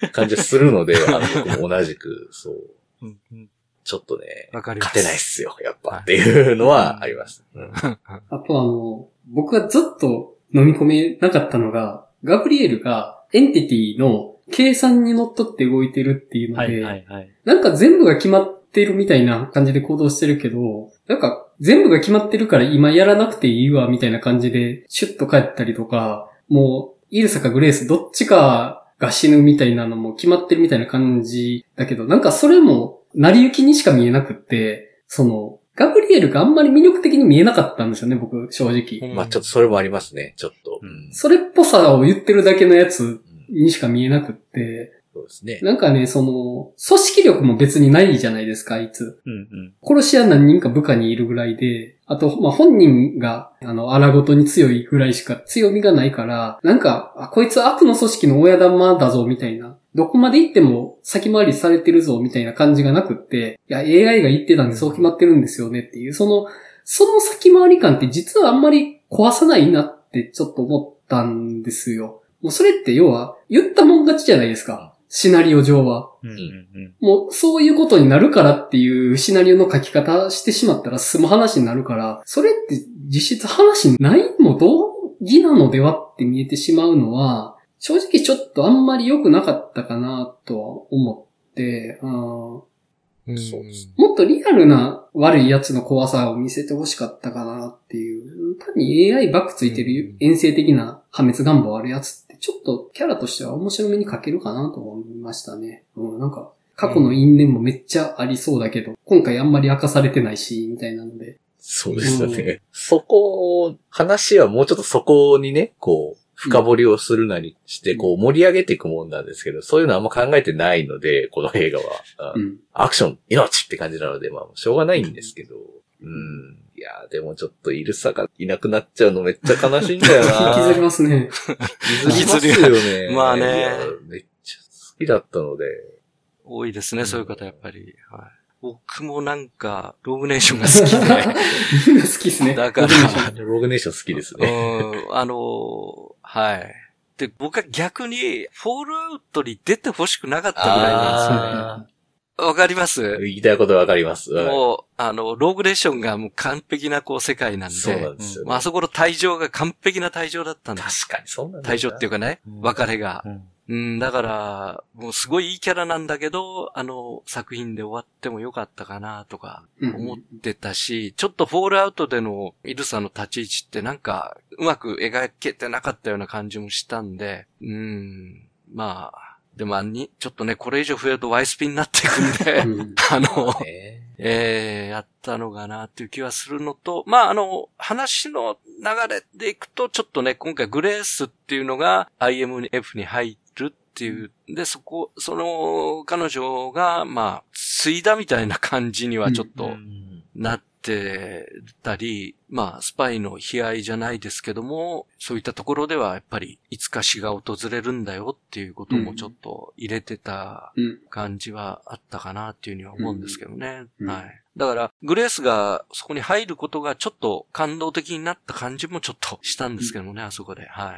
な感じがするので、あの僕も同じく、そう、うんうんちょっとね、わかります。勝てないっすよ、やっぱ、はいっていうのはあります。うんあとあの、僕がずっと飲み込めなかったのが、ガブリエルがエンティティの計算にのっとって動いてるっていうので、はいはいはい。なんか全部が決まってるみたいな感じで行動してるけど、なんか全部が決まってるから今やらなくていいわみたいな感じでシュッと帰ったりとか、もうイルサかグレースどっちかが死ぬみたいなのも決まってるみたいな感じだけど、なんかそれも成り行きにしか見えなくって、その、ガブリエルがあんまり魅力的に見えなかったんですよね、僕、正直。まあちょっとそれもありますね、ちょっと。うんそれっぽさを言ってるだけのやつうんにしか見えなくって、そうですね。なんかね、その、組織力も別にないじゃないですか、あいつ。うんうん。殺し屋何人か部下にいるぐらいで、あと、まあ、本人が、あの、荒ごとに強いぐらいしか強みがないから、なんか、あ、こいつ悪の組織の親玉だぞ、みたいな。どこまで行っても先回りされてるぞ、みたいな感じがなくって、いや、AI が言ってたんでそう決まってるんですよねっていう、その、その先回り感って実はあんまり壊さないなってちょっと思ったんですよ。もうそれって要は、言ったもん勝ちじゃないですか。シナリオ上は。うんうんうん。もうそういうことになるからっていうシナリオの書き方してしまったら済む話になるから、それって実質話ないも同義なのではって見えてしまうのは、正直ちょっとあんまり良くなかったかなとは思って、うんうんそうですもっとリアルな悪いやつの怖さを見せてほしかったかなっていう。単に AI バックついてる遠征的な破滅願望あるやつってちょっとキャラとしては面白めに書けるかなと思いましたね。うん、なんか過去の因縁もめっちゃありそうだけど、今回あんまり明かされてないし、みたいなので。そうですよね。そこを、話はもうちょっとそこにね、こう、深掘りをするなりして、こう盛り上げていくもんなんですけど、そういうのあんま考えてないので、この映画は。うんうん。アクション、命って感じなので、まあ、しょうがないんですけど、うん。いいやーでもちょっとイルサがいなくなっちゃうのめっちゃ悲しいんだよな。<laughs> 引きずりますね。引きずりますよね。まあねめっちゃ好きだったので。多いですね、そういう方やっぱり。はい、僕もなんか、ローグネーションが好き <laughs> みんな好きですね。だからログネーションログネーション好きですで。ね。うん、あの、はい。で、僕は逆に、フォールアウトに出て欲しくなかったぐらいなんあですよね。わかります？ー言いたいことわかります。はいもう、あの、ローグレーションがもう完璧なこう世界なんで、そうなんですよね。まああそこの退場が完璧な退場だったんです。確かにそうなんだよな。退場っていうかね、うん別れが。うんうん、だから、もうすごいいいキャラなんだけど、あの作品で終わってもよかったかなとかうん思ってたし、ちょっとフォールアウトでのイルサの立ち位置ってなんかうまく描けてなかったような感じもしたんで、うん、まあ、でもあんに、ちょっとね、これ以上増えるとワイスピになっていくんで、うん。<laughs> あの、ねえー、やったのかなっていう気はするのと、まあ、あの、話の流れでいくと、ちょっとね、今回グレースっていうのが IMF に入るっていう、で、そこ、その、彼女が、まあ、継いだみたいな感じにはちょっうとんなってたり、まあ、スパイの悲哀じゃないですけども、そういったところではやっぱり、いつか死が訪れるんだよっていうこともちょっと入れてたうん。感じはあったかなっていうふうには思うんですけどね。うんはい。だから、グレースがそこに入ることがちょっと感動的になった感じもちょっとしたんですけどもね、あそこで。はい。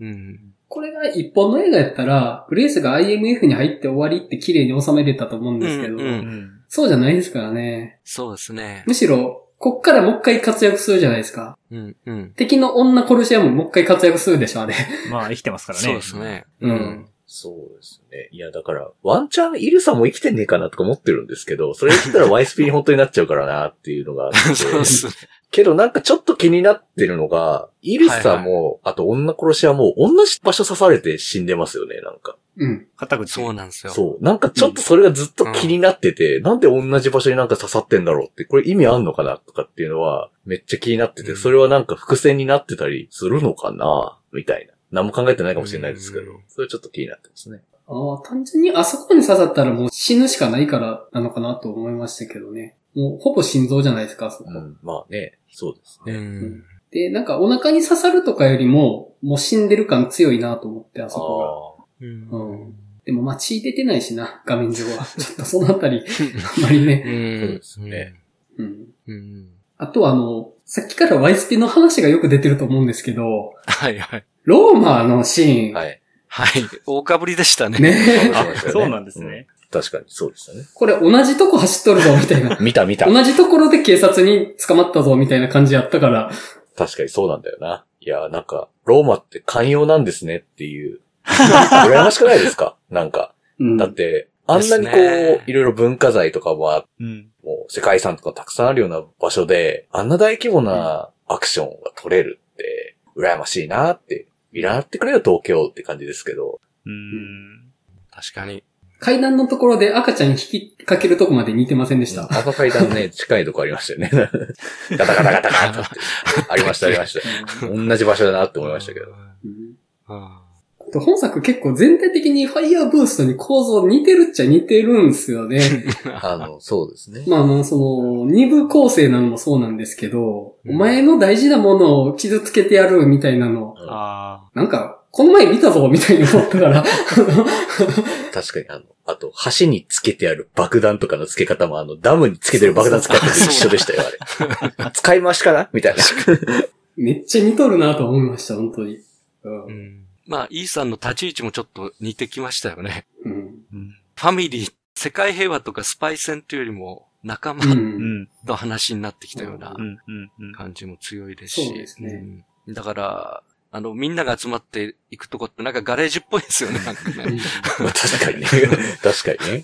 うん。これが一本の映画やったら、グレースが IMF に入って終わりって綺麗に収めれたと思うんですけど、うんううんそうじゃないですからね。そうですね。むしろ、こっからもう一回活躍するじゃないですか。うん、うん。敵の女殺し屋ももう一回活躍するでしょ、あれ。まあ、生きてますからね。そうですね。ううんん。そうですね。いや、だから、ワンチャンイルサも生きてんねえかなとか思ってるんですけど、それ言ったら YSP に本当になっちゃうからなっていうのがあって。そうですね。けどなんかちょっと気になってるのが、イルサも、あと女殺し屋も同じ場所刺されて死んでますよね、なんか。うん。片口。そうなんですよ。そう。なんかちょっとそれがずっと気になってて、なんで同じ場所になんか刺さってんだろうって、これ意味あんのかなとかっていうのは、めっちゃ気になってて、うんそれはなんか伏線になってたりするのかなみたいな。何も考えてないかもしれないですけどうん、それちょっと気になってますね。ああ、単純にあそこに刺さったらもう死ぬしかないからなのかなと思いましたけどね。もうほぼ心臓じゃないですか、あそこ。うん、まあね、そうですうね。ん。で、なんかお腹に刺さるとかよりも、もう死んでる感強いなと思って、あそこが。うんうんでもまあ血出てないしな、画面上は。<laughs> ちょっとそのあたり、あんまりね。うん。そうですねうん。うん。あとはあの、さっきからワイスピの話がよく出てると思うんですけど、はいはい。ローマのシーン、はい。はい。大かぶりでしたね。ねあ、そうなんですね。確かに、そうでしたね。これ同じとこ走っとるぞ、みたいな。見た見た。同じところで警察に捕まったぞ、みたいな感じやったから、確かにそうなんだよな。いや、なんか、ローマって寛容なんですねっていう。羨ましくないですか？なんか。うん。だって、あんなにこですねう、いろいろ文化財とかは、うん。もう世界遺産とかたくさんあるような場所で、あんな大規模なアクションが取れるって、羨ましいなって、見習ってくれよ東京って感じですけど。うん。確かに。階段のところで赤ちゃんに引きかけるとこまで似てませんでした。赤階段ね、近いとこありましたよね。<laughs> ガタガタガタガタって。ありました、ありました。同じ場所だなって思いましたけど。うんうん。で本作結構全体的にファイヤーブーストに構造似てるっちゃ似てるんですよね。<laughs> あの、そうですね。まあまあ、その、二部構成なのもそうなんですけど、うんお前の大事なものを傷つけてやるみたいなの、あなんか、この前見たぞみたいに思ったから、確かに、あの、あと、橋につけてある爆弾とかの付け方も、あの、ダムにつけてる爆弾使ってると一緒でしたよ、あれ。<laughs> 使い回しかな？みたいな。<laughs> めっちゃ似とるなと思いました、本当に。うんうんまあ、イーさんの立ち位置もちょっと似てきましたよね。うん。ファミリー、世界平和とかスパイ戦というよりも仲間。の話になってきたような。感じも強いですし。そうですねうんだから、あの、みんなが集まっていくとこってなんかガレージっぽいですよね、なんかね。<laughs> まあ確かにね。<laughs> 確かにね。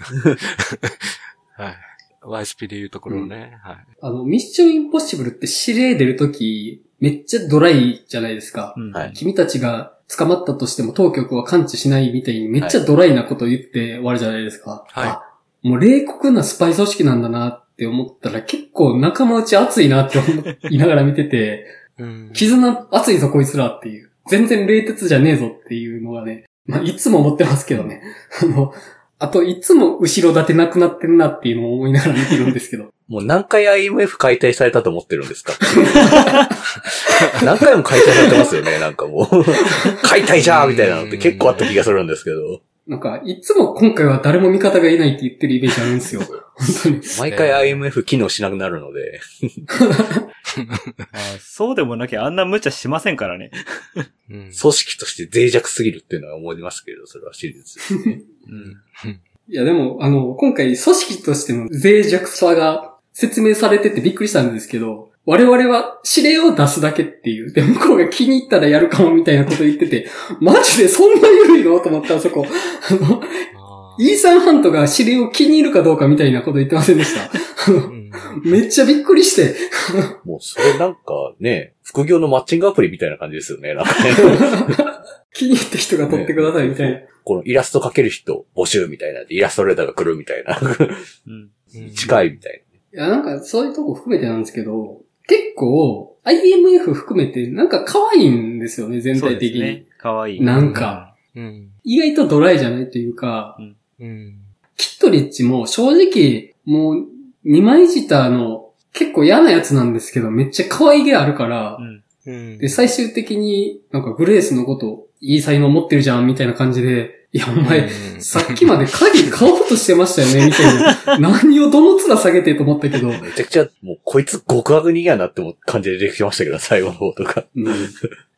はい。YSP でいうところのね。はい。あの、ミッションインポッシブルって指令出るとき、めっちゃドライじゃないですか。うん。はい君たちが捕まったとしても当局は感知しないみたいにめっちゃドライなこと言って終わるじゃないですか。はいあもう冷酷なスパイ組織なんだなって思ったら結構仲間内熱いなって思いながら見てて、うん。絆熱いぞこいつらっていう。全然冷徹じゃねえぞっていうのがね、まあいつも思ってますけどね。あの、あといつも後ろ盾なくなってんなっていうのを思いながら見てるんですけど。もう何回 IMF 解体されたと思ってるんですか <laughs> 何回も解体されてますよね、なんかもう。解体じゃーみたいなのって結構あった気がするんですけど。なんか、いつも今回は誰も味方がいないって言ってるイメージあるんですよ。本当に。毎回 IMF 機能しなくなるので。<laughs> あそうでもなきゃあんな無茶しませんからね。うん組織として脆弱すぎるっていうのは思いますけど、それはシリーズですね。うん。いや、でも、あの、今回組織としての脆弱さが説明されててびっくりしたんですけど、我々は指令を出すだけっていう。で、向こうが気に入ったらやるかもみたいなこと言ってて、マジでそんな緩いの？と思ったらそこ。あの、あイーサンハントが指令を気に入るかどうかみたいなこと言ってませんでした？めっちゃびっくりして。もうそれなんかね、副業のマッチングアプリみたいな感じですよね。なんかね気に入った人が取ってくださいみたいな。このイラスト描ける人募集みたいな。イラストレーターが来るみたいな。うん。うん近いみたいいや、なんかそういうとこ含めてなんですけど、結構 IMF 含めてなんか可愛いんですよね、全体的に。ですね。かわいい。なんか、うん。意外とドライじゃないというか、うん。キットリッチも正直もう二枚舌の結構嫌なやつなんですけど、めっちゃ可愛げあるからう、ん。うん。で、最終的になんかグレースのこといい才能持ってるじゃんみたいな感じで、いやお前、うんさっきまで鍵買おうとしてましたよねみたいな。<laughs> 何をどの面下げてと思ったけど、な。めちゃくちゃ、もうこいつ極悪人やなっても感じで出てきましたけど、最後の方とか。うん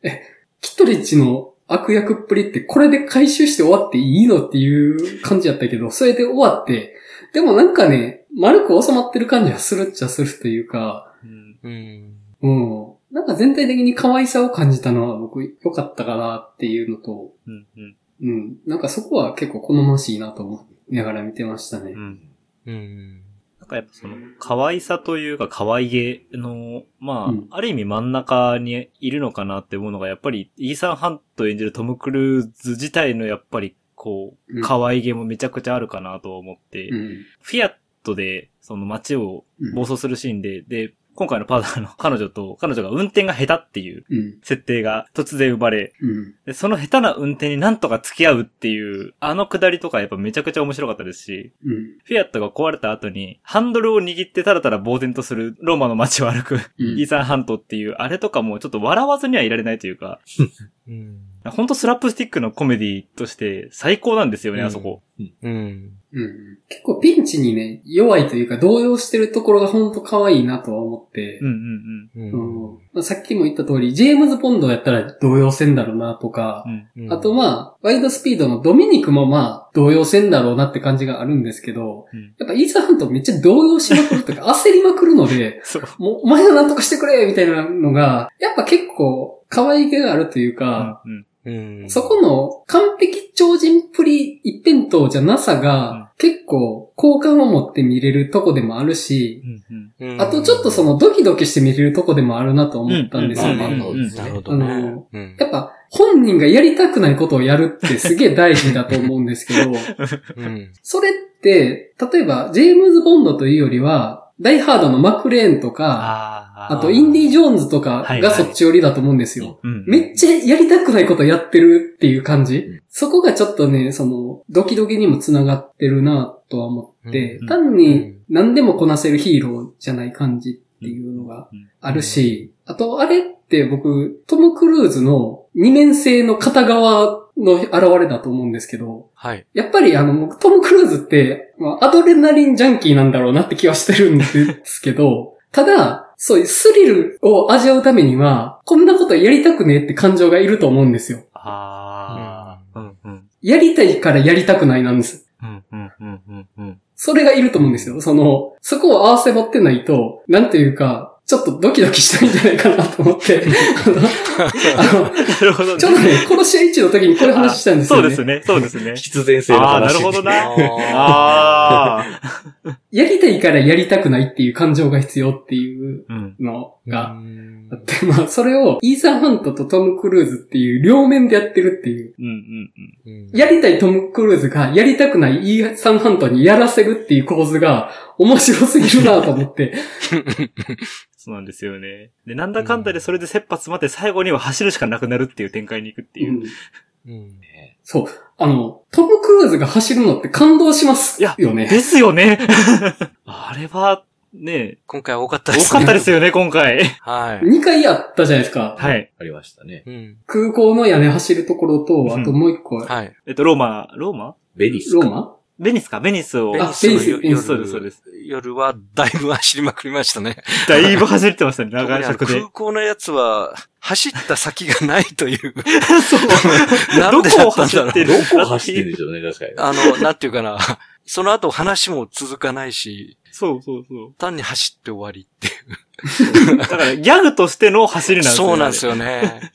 え、キットリッチの悪役っぷりってこれで回収して終わっていいのっていう感じやったけど、それで終わって、でもなんかね、丸く収まってる感じはするっちゃするというか、うん。うん。うん。なんか全体的に可愛さを感じたのは僕良かったかなっていうのと、うん。うん。うん。なんかそこは結構好ましいなと思いながら見てましたねう。ん。うん。なんかやっぱその、可愛さというか可愛げの、まあ、うんある意味真ん中にいるのかなって思うのが、やっぱり、イーサン・ハント演じるトム・クルーズ自体のやっぱり、こうんう、可愛げもめちゃくちゃあるかなと思って、うん。フィアットで、その街をうん暴走するシーンで、で、今回のパートナーの彼女と、彼女が運転が下手っていううん。設定が突然生まれ、うん。で、その下手な運転になんとか付き合うっていう、あのくだりとかやっぱめちゃくちゃ面白かったですし、うん。フィアットが壊れた後に、ハンドルを握ってたらたら呆然とするローマの街を歩く、うんイーサンハントっていう、あれとかもちょっと笑わずにはいられないというか、うん。ほんとスラップスティックのコメディとして最高なんですよね、うんあそこ。うん。うん。結構ピンチにね、弱いというか動揺してるところがほんと可愛いなとは思ってうん、うんう。うんんまあさっきも言った通り、ジェームズ・ボンドやったら動揺せんだろうなとかう、ん。うんあとまあ、ワイドスピードのドミニクもまあ、動揺せんだろうなって感じがあるんですけど、うんやっぱイーサーハントめっちゃ動揺しまくるというか、<laughs> 焦りまくるので。もう、お前がなんとかしてくれみたいなのが、やっぱ結構、可愛げがあるというか、うん。うん。そこの完璧超人っぷり一辺倒じゃなさうんが、結構好感を持って見れるとこでもあるし、うん。うん。うんあとちょっとそのドキドキして見れるとこでもあるなと思ったんですようんね。うんなるほどね。うんやっぱ本人がやりたくないことをやるってすげえ大事だと思うんですけど、うん。それって、例えばジェームズ・ボンドというよりは、ダイハードのマクレーンとか、あとインディ・ジョーンズとかがそっち寄りだと思うんですよ。うん。めっちゃやりたくないことやってるっていう感じ、ん。そこがちょっとね、その、ドキドキにも繋がってるなとは思って、うん。単に何でもこなせるヒーローじゃない感じっていうのがあるし、あとあれって僕、トム・クルーズの二面性の片側の現れだと思うんですけど、はい。やっぱりあの、トム・クルーズって、まあアドレナリンジャンキーなんだろうなって気はしてるんですけど、ただ、そういうスリルを味わうためには、こんなことやりたくねえって感情がいると思うんですよ。ああ。うん。うん。やりたいからやりたくないなんです。うん。うん。うん。うん。うん。それがいると思うんですよ。その、そこを合わせ持ってないと、なんていうか、ちょっとドキドキしたいんじゃないかなと思って、あの、あのなるほどね。ちょうどね、殺し屋一の時にこういう話したんですよね。そうですね。そうですね。必然性のああ、な話。るほどな。あああ。<laughs> やりたいからやりたくないっていう感情が必要っていううん。のーがうんあって、まあ、それを、イーサン・ハントとトム・クルーズっていう両面でやってるっていう。うん。うん。うんやりたいトム・クルーズが、やりたくないイーサン・ハントにやらせるっていう構図が、面白すぎるなと思って。そうなんですよね。で、なんだかんだでそれで切羽詰まって最後には走るしかなくなるっていう展開に行くっていう。うんそう。あの、トム・クルーズが走るのって感動しますいやよね。ですよね。<laughs> あれは、ね、今回多かったです多ね。かったですよね、今回。はい。2回あったじゃないですか。はい。ありましたね。うん。空港の屋根走るところと、んあともう一個、はい。えっと、ローマ、ローマ？ベニスか。ローマ？ベニスかベニスを。あベニスのベニスそうですそうです夜はだいぶ走りまくりましたね。だいぶ走ってましたね、長い尺で空。港のやつは、走った先がないという。<laughs> そう。<laughs> なんでだどこをったんだろう走ってる？どこを走ってるんでしょうね、確かに。あの、なんていうかな。その後話も続かないし、そうそうそう。単に走って終わりっていう。<laughs> だから、ギャグとしての走りなんですよ。そうなんですよ。よね。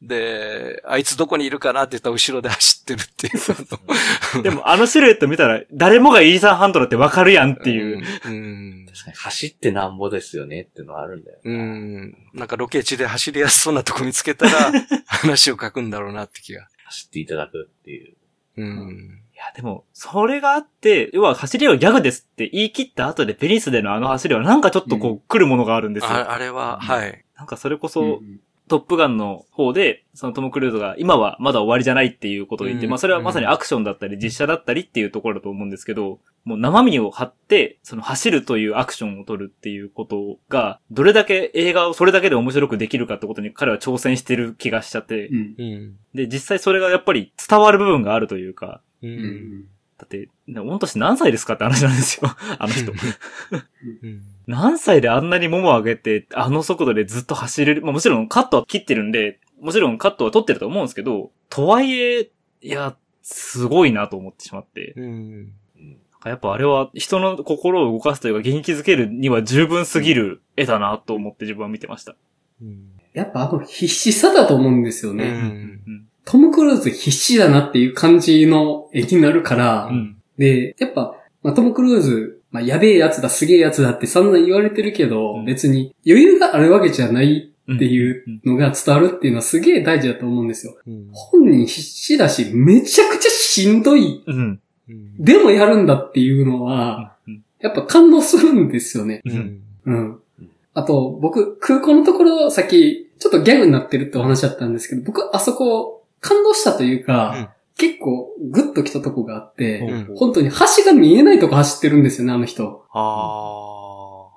で、あいつどこにいるかなって言ったら後ろで走ってるっていう。でも、あのシルエット見たら、誰もがイーサンハントだってわかるやんっていう。うん。うん確かに走ってなんぼですよねっていうのはあるんだよ。うん。なんかロケ地で走りやすそうなとこ見つけたら、<laughs> 話を書くんだろうなって気が。走っていただくっていう。うん。いや、でも、それがあって、要は走りはギャグですって言い切った後でペニスでのあの走りはなんかちょっとこう、来るものがあるんですよ。ああれは、はい。なんかそれこそ、うんトップガンの方で、そのトム・クルーズが今はまだ終わりじゃないっていうことを言って、うん。まあそれはまさにアクションだったり実写だったりっていうところだと思うんですけど、もう生身を張って、その走るというアクションを取るっていうことが、どれだけ映画をそれだけで面白くできるかってことに彼は挑戦してる気がしちゃって、うん。うん。で、実際それがやっぱり伝わる部分があるというか、う。うんんだって、御年何歳ですかって話なんですよ。<laughs> あの人。<laughs> うん。何歳であんなにもも上げて、あの速度でずっと走れる。まあもちろんカットは切ってるんで、もちろんカットは取ってると思うんですけど、とはいえ、いや、すごいなと思ってしまって。うん。やっぱあれは人の心を動かすというか元気づけるには十分すぎる絵だなと思って自分は見てました。うん。やっぱあの必死さだと思うんですようね。ん。うん。トム・クルーズ必死だなっていう感じの絵になるから、うん。で、やっぱ、まあ、トム・クルーズ、まあ、やべえやつだ、すげえやつだって散々言われてるけど、うん別に余裕があるわけじゃないっていううん。のが伝わるっていうのはすげえ大事だと思うんですよ。うん。本人必死だし、めちゃくちゃしんどい、うん。うん。でもやるんだっていうのは、うん。やっぱ感動するんですよね。うん。うん。あと、僕、空港のところ、さっき、ちょっとギャグになってるってお話だったんですけど、僕、あそこ、感動したというか、結構、グッと来たとこがあって、うん本当に橋が見えないとこ走ってるんですよね、あの人。ああ。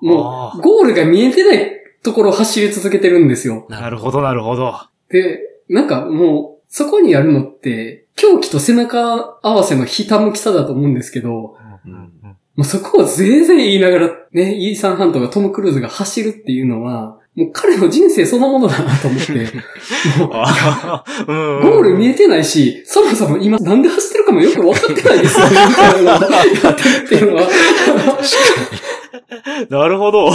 もう、あゴールが見えてないところを走り続けてるんですよ。ーなるほど、なるほど。で、なんかもう、そこにやるのって、狂気と背中合わせのひたむきさだと思うんですけど、うんもうそこをぜいぜい言いながら、ね、イーサンハントがトム・クルーズが走るっていうのは、もう彼の人生そのものだなと思って、<laughs> もうゴール見えてないし、そもそも今なんで走ってるかもよく分かってないです <laughs> よやってるっていうのは。なるほど。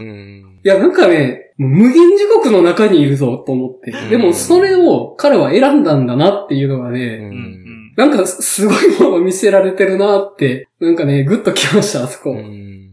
うん。いや、なんかね、無限地獄の中にいるぞと思って。でも、それを彼は選んだんだなっていうのがね、うん。なんかすごいものを見せられてるなって、なんかね、ぐっときました、あそこ。うん。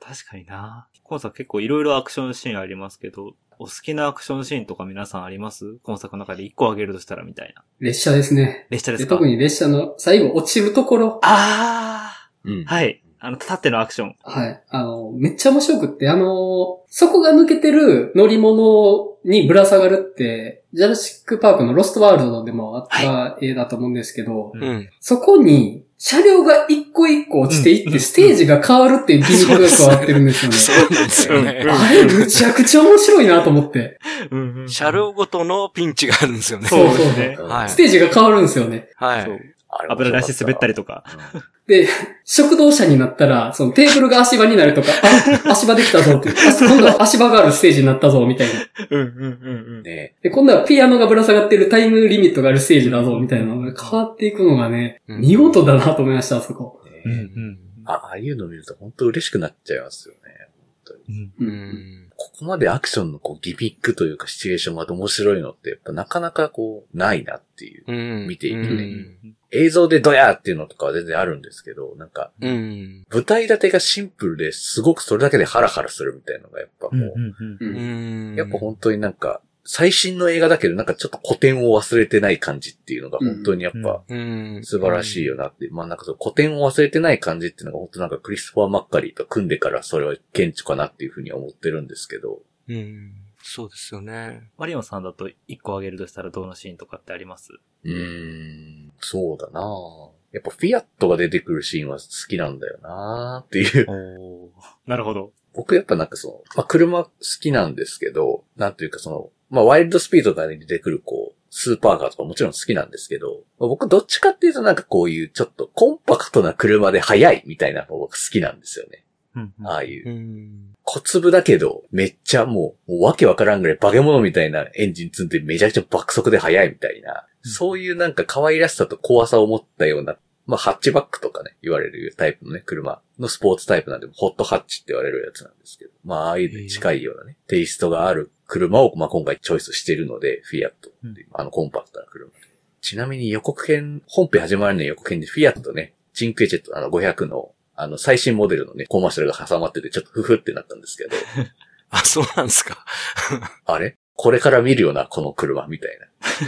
確かにな。今作結構いろいろアクションシーンありますけど、お好きなアクションシーンとか皆さんあります？今作の中で一個あげるとしたらみたいな。列車ですね。列車でか？です特に列車の最後落ちるところ。あうんあはい。あの、立ってのアクション。はい。あの、めっちゃ面白くって、あの、そこが抜けてる乗り物にぶら下がるって、ジャラシックパークのロストワールドでもあった絵だと思うんですけど、うんうん。そこに車両が一個一個落ちていって、ステージが変わるっていうギミックが加わってるんですよね。そうなんですよねうん。あれ、むちゃくちゃ面白いなと思って。車両ごとのピンチがあるんですよね。そうですね。はいステージが変わるんですよね。そうはい。。油出して滑ったりとか。<laughs> で、食堂車になったら、そのテーブルが足場になるとか、あ、足場できたぞって、<laughs> あ今度は足場があるステージになったぞ、みたいな。うんうんうんうん。ねで、今度はピアノがぶら下がってるタイムリミットがあるステージだぞ、みたいなのが変わっていくのがね、うん見事だなと思いました、あそこ。ねうんうんあああいうの見ると本当嬉しくなっちゃいますよね。本当にうんう。うんん。ここまでアクションのこうギミックというかシチュエーションが面白いのってやっぱなかなかこうないなっていう。うん。見ていくねうん映像でドヤーっていうのとかは全然あるんですけど、なんかうん。舞台立てがシンプルですごくそれだけでハラハラするみたいなのがやっぱもう、うん。やっぱ本当になんか最新の映画だけどなんかちょっと古典を忘れてない感じっていうのが本当にやっぱうん。素晴らしいよなって。まあなんかその古典を忘れてない感じっていうのが本当なんかクリストファー・マッカリーと組んでからそれは顕著かなっていうふうには思ってるんですけど。うん。そうですよね。マリオンさんだと一個あげるとしたらどのシーンとかってあります？うーん、そうだなやっぱフィアットが出てくるシーンは好きなんだよなーっていう。なるほど。僕やっぱなんかその、まあ、車好きなんですけど、なんというかその、まあ、ワイルドスピードとかに出てくるこう、スーパーカーとかもちろん好きなんですけど、まあ僕どっちかっていうとなんかこういうちょっとコンパクトな車で速いみたいなのが僕好きなんですよね。うんうんああいう。うん。小粒だけど、めっちゃもう、もうわけわからんぐらい化け物みたいなエンジン積んでめちゃくちゃ爆速で速いみたいな、うんそういうなんか可愛らしさと怖さを持ったような、まあハッチバックとかね、言われるタイプのね、車のスポーツタイプなんで、ホットハッチって言われるやつなんですけど、まあああいう近いようなね、テイストがある車を、まあ今回チョイスしているので、フィアットっていう、あのコンパクトな車。ちなみに予告編、本編始まるの予告編でフィアットね、チンクエチェットあの500の、あの最新モデルのね、コマーシャルが挟まってて、ちょっとフフってなったんですけど、<laughs> あ、そうなんですか。<laughs> あれ？これから見るよな、この車、みたい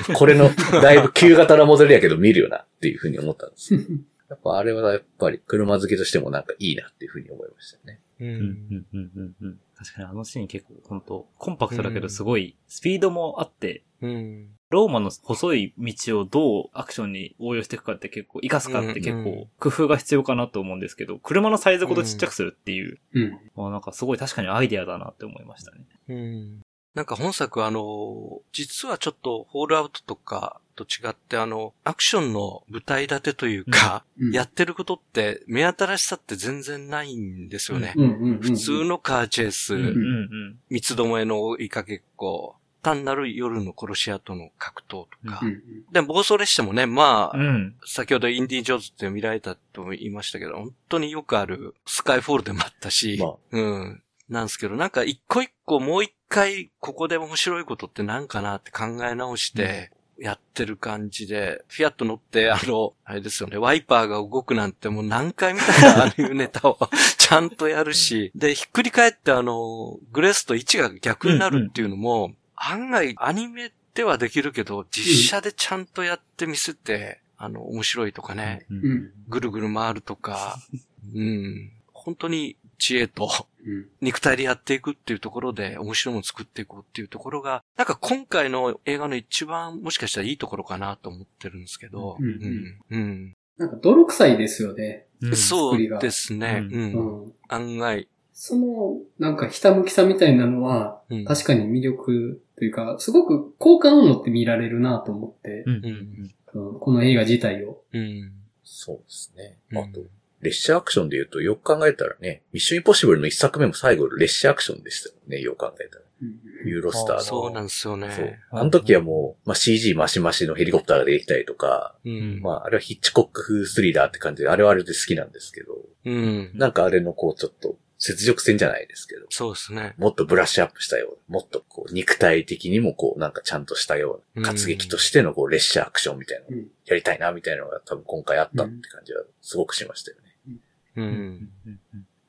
な。これの、だいぶ旧型なモデルやけど見るよな、っていうふうに思ったんです。<laughs> やっぱあれはやっぱり車好きとしてもなんかいいなっていうふうに思いましたね。ううんうんうんうんうん確かにあのシーン結構本当コンパクトだけどすごいスピードもあって、うん。ローマの細い道をどうアクションに応用していくかって結構、活かすかって結構工夫が必要かなと思うんですけど、車のサイズごとちっちゃくするっていう、うん。まあなんかすごい確かにアイデアだなって思いましたね。うん。なんか本作はあの、実はちょっとホールアウトとかと違ってあの、アクションの舞台立てというか、うんやってることって目新しさって全然ないんですよね。うんうんうん。普通のカーチェイス、うんうん三つどもえの追いかけっこ、単なる夜の殺し屋との格闘とか。うんうん。で、暴走列車もね、まあ、うん。うん。先ほどインディ・ジョーンズって見られたと言いましたけど、本当によくあるスカイフォールでもあったし、まあうん。なんですけど、なんか一個一個もう一回ここで面白いことって何かなって考え直してやってる感じで、フィアット乗って、あの、あれですよね、ワイパーが動くなんてもう何回見たかああいうネタを <laughs> ちゃんとやるし、で、ひっくり返ってあの、グレースと位置が逆になるっていうのも、案外アニメではできるけど、実写でちゃんとやってみせて、あの、面白いとかね、ううん。ぐるぐる回るとか、<laughs> うん、本当に知恵とうん。肉体でやっていくっていうところで面白いものを作っていこうっていうところが、なんか今回の映画の一番もしかしたらいいところかなと思ってるんですけど、うんうんうんなんか泥臭いですよね。うんそうですね、ううんうん。案外、その、なんかひたむきさみたいなのは、うん確かに魅力というか、すごく好感を持って見られるなと思ってう、ん。この映画自体を。うんそうですね。うんあと、列車アクションで言うと、よく考えたらね、ミッションインポッシブルの一作目も最後、列車アクションでしたよね、よく考えたら。ユーロスターの。そうなんですよそうね。あの時はもう、まあ、CG マシマシのヘリコプターが出てきたりとか、うんまあ、あれはヒッチコック風スリラーって感じで、あれはあれで好きなんですけど、うんなんかあれのこう、ちょっと、雪辱戦じゃないですけど、そうですね。もっとブラッシュアップしたような、もっとこう、肉体的にもこう、なんかちゃんとしたような、活劇としてのこう、列車アクションみたいなやりたいな、みたいなのが多分今回あったって感じは、すごくしましたよね。う。ん。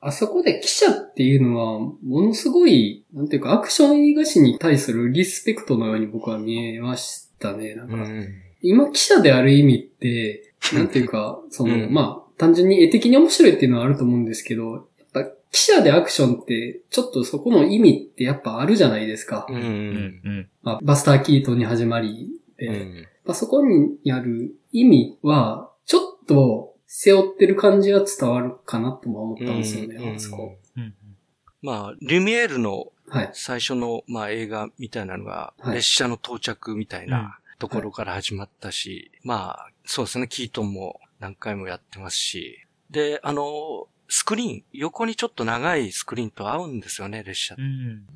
あそこで記者っていうのは、ものすごい、なん。ていうか、アクション映画史に対するリスペクトのように僕は見えましたね。なん。か、うん。今記者である意味って、なん。ていうか、その、うん。まあ、単純に絵的に面白いっていうのはあると思うん。ですけど、やっぱ記者でアクションって、ちょっとそこの意味ってやっぱあるじゃないですか。う。うん。うん。まあ、バスター・キートに始まりで、うん。まあ、そこにある意味は、ちょっと背負ってる感じは伝わるかなとも思ったんですよね、うんあそこ。うん。まあ、リュミエールのはい。最初の、まあ、映画みたいなのが、はい列車の到着みたいなところから始まったし、まあ、そうですね、キートンも何回もやってますし、で、あの、スクリーン、横にちょっと長いスクリーンと合うんですよね、列車うん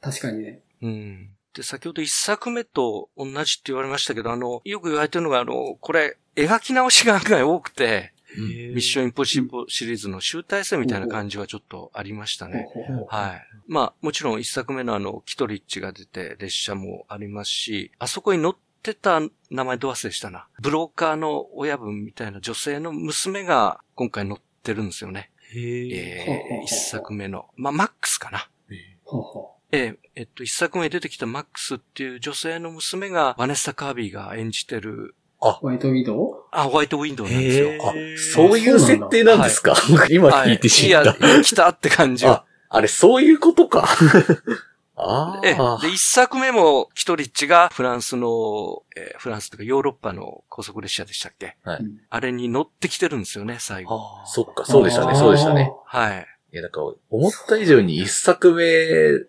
確かにね。うん。で、先ほど一作目と同じって言われましたけど、あの、よく言われてるのが、あの、これ、描き直しが案外多くて、ミッションインポッシブルシリーズの集大成みたいな感じはちょっとありましたね。はい。まあ、もちろん一作目のあの、キトリッチが出て列車もありますし、あそこに乗ってた名前ど忘れしたな。ブローカーの親分みたいな女性の娘が今回乗ってるんですよね。へえ。ー、一作目の。まあ、マックスかな。えーえっと、一作目に出てきたマックスっていう女性の娘が、バネッサ・カービーが演じてる、う。ホワイトウィドウ？あ、ホワイトウィンドウなんですよ。あ、そういう設定なんですか？今聞いて知った。はいいや、来たって感じは。あ、あれ、そういうことか。<laughs> あええあ。で、一作目もキトリッチがフランスの、えーフランスとかヨーロッパの高速列車でしたっけ？はいうんあれに乗ってきてるんですよね、最後。あそっか、そうでしたね、そうでしたね。。はい。いや、なんか、思った以上に一作目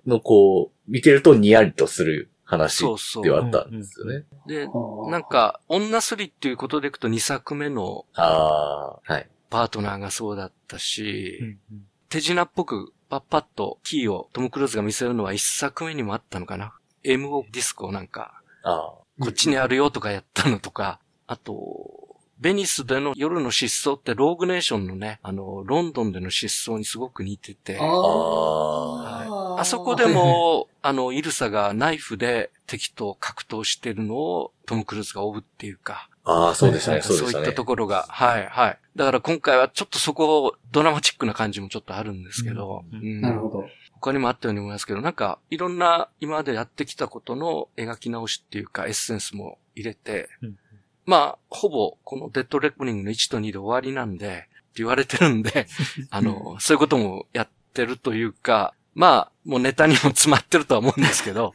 のこう、見てるとニヤリとする話そうそうではあったんですよね。で、なん、か、女スリっていうことでいくと2作目のああ、はい。パートナーがそうだったし、うんうん手品っぽくパッパッとキーをトム・クルーズが見せるのは1作目にもあったのかな。MO ディスコをなんか、ああ。こっちにあるよとかやったのとか、あと、ベニスでの夜の失踪ってローグネーションのね、あの、ロンドンでの失踪にすごく似てて、ああーあそこで、も、あの、イルサがナイフで敵と格闘してるのをトム・クルーズが追うっていうか、ああ、そうでしたね、はい。そうでしたね。そういったと。ころが、はい、はい。だから今回はちょっとそこ、ドラマチックな感じもちょっとあるんですけど、うん。うん。なるほど。他にもあったように思いますけど、なんか、いろんな今までやってきたことの描き直しっていうか、エッセンスも入れて、うんまあ、ほぼ、このデッドレコーニングの1と2で終わりなんで、って言われてるんで、<laughs> あの、そういうこともやってるというか、まあ、もうネタにも詰まってるとは思うんですけど、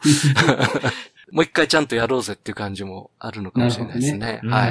<laughs> もう一回ちゃんとやろうぜっていう感じもあるのかもしれないですね。ねは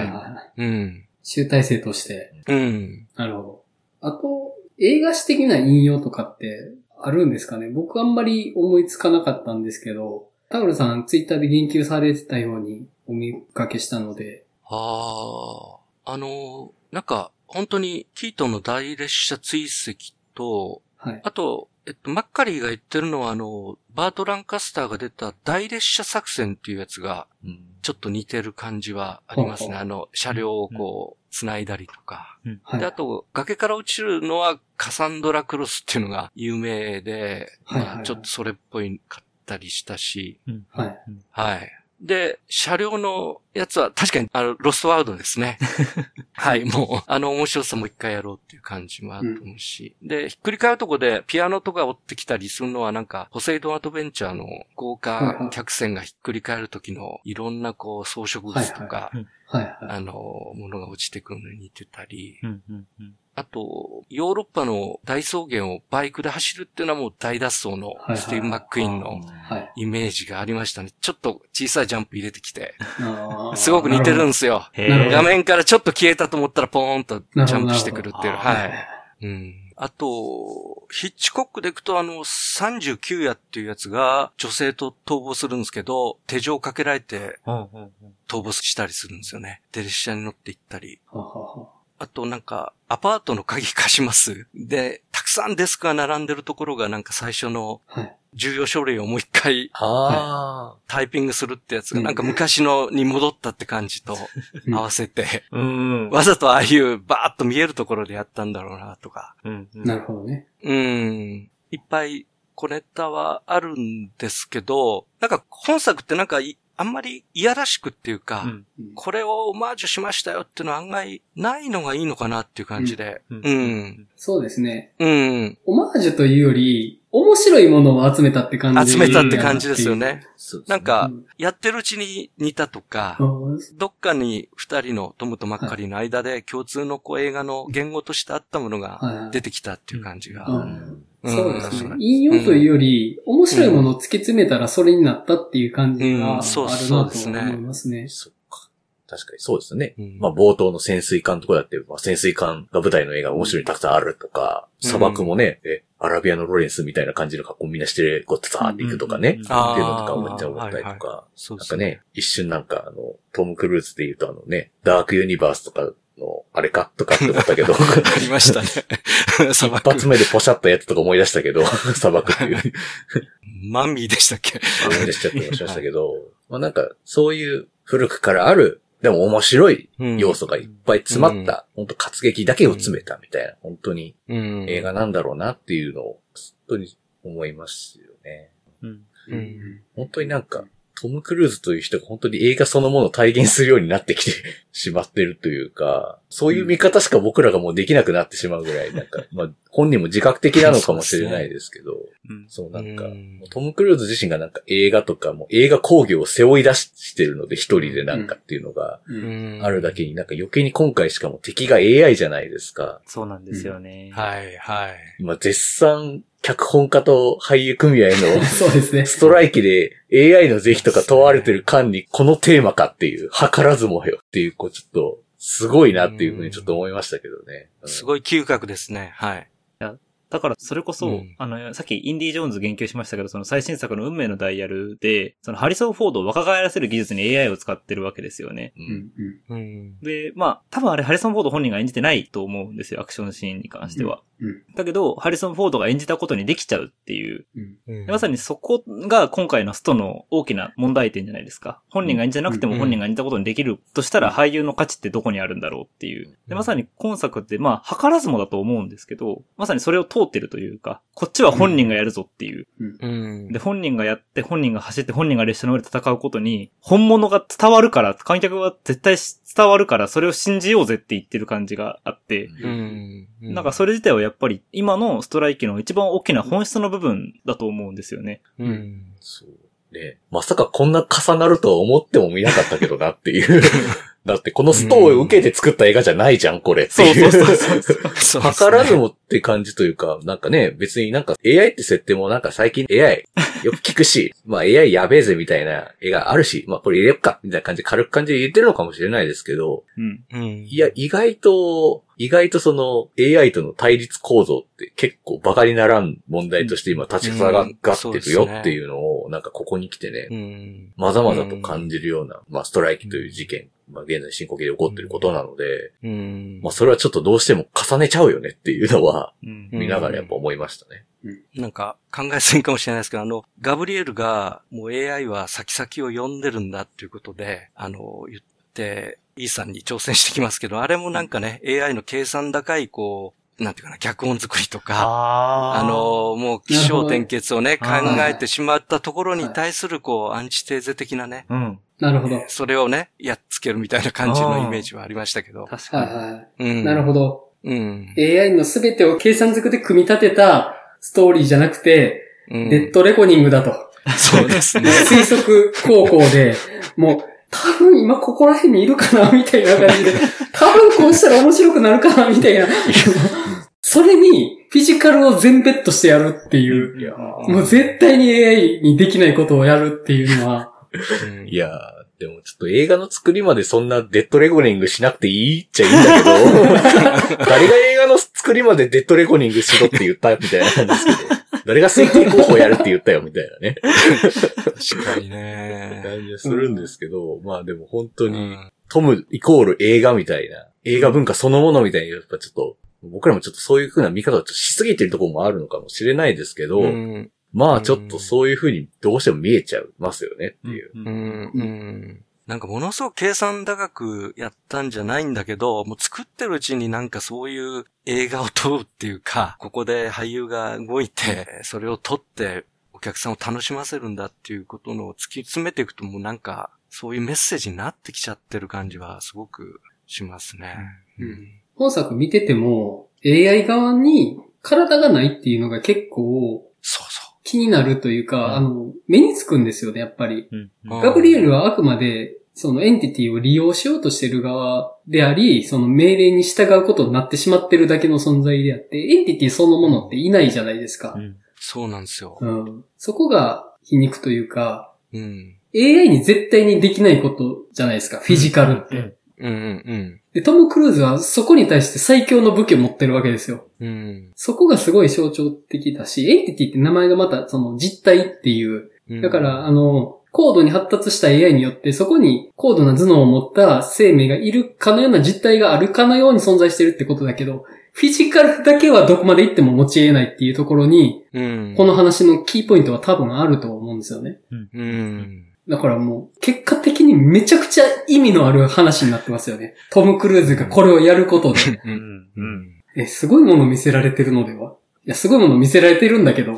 い。うん。集大成として。うん。なるほど。あと、映画史的な引用とかってあるんですかね？僕あんまり思いつかなかったんですけど、タウルさんツイッターで言及されてたようにお見かけしたので、ああ、あの、なんか、本当に、キートンの大列車追跡と、はい。あと、えっと、マッカリーが言ってるのは、あの、バート・ランカスターが出た大列車作戦っていうやつが、うんちょっと似てる感じはありますね。ほうほうあの、車両をこう、繋いだりとか。はい。で、あと、崖から落ちるのはカサンドラ・クロスっていうのが有名で、まあ、ちょっとそれっぽいかったりしたし。はい。で、車両のやつは確かに、あの、ロストワールドですね。<laughs> はい、もう、あの面白さも一回やろうっていう感じもあると思うし。で、ひっくり返るとこでピアノとか追ってきたりするのはなんか、ポセイドンアドベンチャーの豪華客船がひっくり返る時のいろんなこう装飾物とか、はいはい。はい。あの、ものが落ちてくるのに似てたり、うんうんうんあと、ヨーロッパの大草原をバイクで走るっていうのはもう大脱走のはいスティーブ・マックイーンのはい。イメージがありましたね。ちょっと小さいジャンプ入れてきて、すごく似てるんですよ。画面からちょっと消えたと思ったらポーンとジャンプしてくるっていう。はい。うん。あと、ヒッチコックで行くとあの、39夜っていうやつが女性と逃亡するんですけど、手錠かけられて逃亡したりするんですよね。で、列車に乗って行ったり。はははあとなんか、アパートの鍵貸します。で、たくさんデスクが並んでるところがなんか最初のはい。重要書類をもう一回あタイピングするってやつがうんなんか昔のに戻ったって感じとうん合わせて、うん。わざとああいうバーッと見えるところでやったんだろうなとか。うんうんなるほどね。うん。いっぱい小ネタはあるんですけど、なんか本作ってなんかいあんまりいやらしくっていうか、うんうんこれをオマージュしましたよっていうのは案外ないのがいいのかなっていう感じで。うんうん。そうですね。うん。オマージュというより、面白いものを集めたって感じ。集めたって感じですよね。なんかうん、やってるうちに似たとか、うんどっかに二人のトムとマッカリーの間で共通のこう映画の言語としてあったものがはい出てきたっていう感じが。うんうんそうですねう。ん引用というより、面白いものを突き詰めたらそれになったっていう感じがうんあるなと思いですねますね。確かにそうですね。うんまあ冒頭の潜水艦とかだって、まあ、潜水艦が舞台の映画面白いにたくさんあるとか、うん砂漠もね、え、アラビアのロレンスみたいな感じの格好みんなして、こう、ザーっていくとかね。うんっていうあーのとか思っちゃ思ったりとか。そうですね。なんかね、一瞬なんかあの、トム・クルーズで言うとあのね、ダークユニバースとかの、あれかとかって思ったけど、ありましたね。<laughs> 砂一漠。発目でポシャったやつとか思い出したけど、<laughs> 砂漠っていう。マミーでしたっけ？思い出しちゃったりもしましたけど、まあなんか、そういう古くからある、でも面白い要素がいっぱい詰まった、本当活劇だけを詰めたみたいな、本当にうん。映画なんだろうなっていうのを、本当に思いますよね。うんうん。本当になんか、トム・クルーズという人が本当に映画そのものを体現するようになってきて <laughs> しまってるというか、そういう見方しか僕らがもうできなくなってしまうぐらい、なんか、まあ、本人も自覚的なのかもしれないですけど、うんそうなんか、うんトム・クルーズ自身がなんか映画とかも映画工業を背負い出してるので一人でなんかっていうのがあるだけになんか余計に今回しかも敵が AI じゃないですか。そうなんですよね。はい、はい。今絶賛キ脚本家と俳優組合の <laughs> そうですね。ストライキで AI の是非とか問われてる間にこのテーマかっていう、図らずもよっていう、こうちょっと、すごいなっていうふうにちょっと思いましたけどね。うんすごい嗅覚ですね。はい。だから、それこそ、うんあの、さっきインディ・ジョーンズ言及しましたけど、その最新作の運命のダイヤルで、そのハリソン・フォードを若返らせる技術に AI を使ってるわけですよね。うんうん。で、まあ、多分あれハリソン・フォード本人が演じてないと思うんですよ、アクションシーンに関しては。うんだけど、ハリソン・フォードが演じたことにできちゃうっていう。うんでまさにそこが今回のストの大きな問題点じゃないですか。本人が演じなくてもうん本人が演じたことにできるとしたら俳優の価値ってどこにあるんだろうっていう。で、まさに今作ってまあ、図らずもだと思うんですけど、まさにそれを通ってるというか、こっちは本人がやるぞっていう。うん。で、本人がやって、本人が走って、本人が列車の上で戦うことに、本物が伝わるから、観客は絶対伝わるから、それを信じようぜって言ってる感じがあって、うん。なんかそれ自体はやっぱり今のストライキの一番大きな本質の部分だと思うんですよね。うん。そう。ね。まさかこんな重なるとは思ってもみなかったけどなっていう。<laughs> だってこのストを受けて作った映画じゃないじゃん、これってそういう。そうそうそう。そうですね図らずもって感じというか、なんかね、別になんか AI って設定もなんか最近 AI よく聞くし、<laughs> まあ AI やべえぜみたいな絵があるし、まあこれ入れよっかみたいな感じで軽く感じで言ってるのかもしれないですけど、うん。うん。いや、意外と、意外とその AI との対立構造って結構バカにならん問題として今立ち塞がってるよっていうのを、なんかここに来てね、うん。まざまざと感じるような、まあストライキという事件、まあ現在進行形で起こってることなので、うん。まあそれはちょっとどうしても重ねちゃうよねっていうのは、うん。見ながらやっぱ思いましたね。なんか考えすぎかもしれないですけど、あの、ガブリエルがもう AI は先々を読んでるんだっていうことで、あの、言って、イーさんに挑戦してきますけど、あれもなんかね、AI の計算高い、こう、なんていうかな、脚本作りとか、ああの、もう、気象転結をね、考えてしまったところに対する、こう、アンチテーゼ的なね、うん。なるほど。それをね、やっつけるみたいな感じのイメージはありましたけど。確かに。はいはい。うん。なるほど。うん。AI のすべてを計算づくで組み立てたストーリーじゃなくて、うんデッドレコニングだと。<laughs> そうですね。推測高校で、<laughs> もう、多分今ここら辺にいるかなみたいな感じで、<laughs> 多分こうしたら面白くなるかなみたいな。それに、フィジカルを全ベットしてやるっていう、いやもう絶対に AI にできないことをやるっていうのは、うんいやー、でもちょっと映画の作りまでそんなデッドレコニングしなくていいっちゃいいんだけど、<laughs> 誰が映画の作りまでデッドレコニングしろって言ったみたいな感じですけど、誰が推定候補やるって言ったよみたいなね、確かにね。感じがするんですけど、まあでも本当に、うんトムイコール映画みたいな、映画文化そのものみたいに、やっぱちょっと、僕らもちょっとそういう風な見方をしすぎてるところもあるのかもしれないですけど、うん。まあちょっとそういう風にどうしても見えちゃいますよねっていう。うんうん。うん。なんかものすごく計算高くやったんじゃないんだけど、もう作ってるうちになんかそういう映画を撮るっていうか、ここで俳優が動いて、それを撮ってお客さんを楽しませるんだっていうことのを突き詰めていくともうなんか、そういうメッセージになってきちゃってる感じはすごくしますね。うん本作見てても、AI 側に体がないっていうのが結構そうそ気になるというか、うんあの、目につくんですよね、やっぱり。ガブリエルはあくまで、そのエンティティを利用しようとしてる側であり、その命令に従うことになってしまってるだけの存在であって、エンティティそのものっていないじゃないですかう。ん。う。そうなんですよ。うん。そこが皮肉というか、うん。AI に絶対にできないことじゃないですか、フィジカルって。うんうんで、トム・クルーズはそこに対して最強の武器を持ってるわけですよ。うん。うんそこがすごい象徴的だし、エンティティって名前がまたその実体っていう、うん。だから、あの、高度に発達した AI によって、そこに高度な頭脳を持った生命がいるかのような実体があるかのように存在してるってことだけど、フィジカルだけはどこまで行っても持ち得ないっていうところに、うん。この話のキーポイントは多分あると思うんですよね。うん。だからもう、結果的にめちゃくちゃ意味のある話になってますよね。トム・クルーズがこれをやることで。う。うんん。うん。え、すごいもの見せられてるのでは？いや、すごいもの見せられてるんだけど。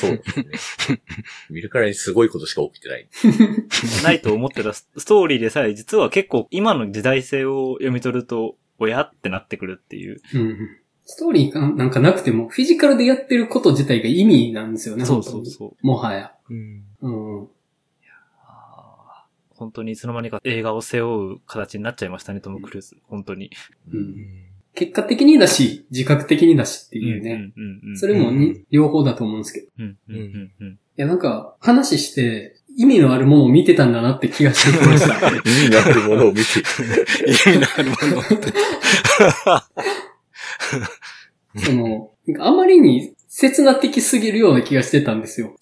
そうですね。見るからにすごいことしか起きてない。<laughs> ないと思ってたスストーリーでさえ、実は結構今の時代性を読み取ると、おやってなってくるっていう。うんストーリーがなんかなくても、フィジカルでやってること自体が意味なんですよね。そうそうそう。もはや。うん。うん。本当にいつの間にか映画を背負う形になっちゃいましたね、トム・クルーズ。本当に。う。うん結果的にだし、自覚的にだしっていうね。うんうんうん。それも両方だと思うんですけど。いうんうんうんうん。や、なんか、話して、意味のあるものを見てたんだなって気がしてきました。<laughs> 意味のあるものを見て、意味のあるものって。<laughs> その、あまりに切な的すぎるような気がしてたんですよ。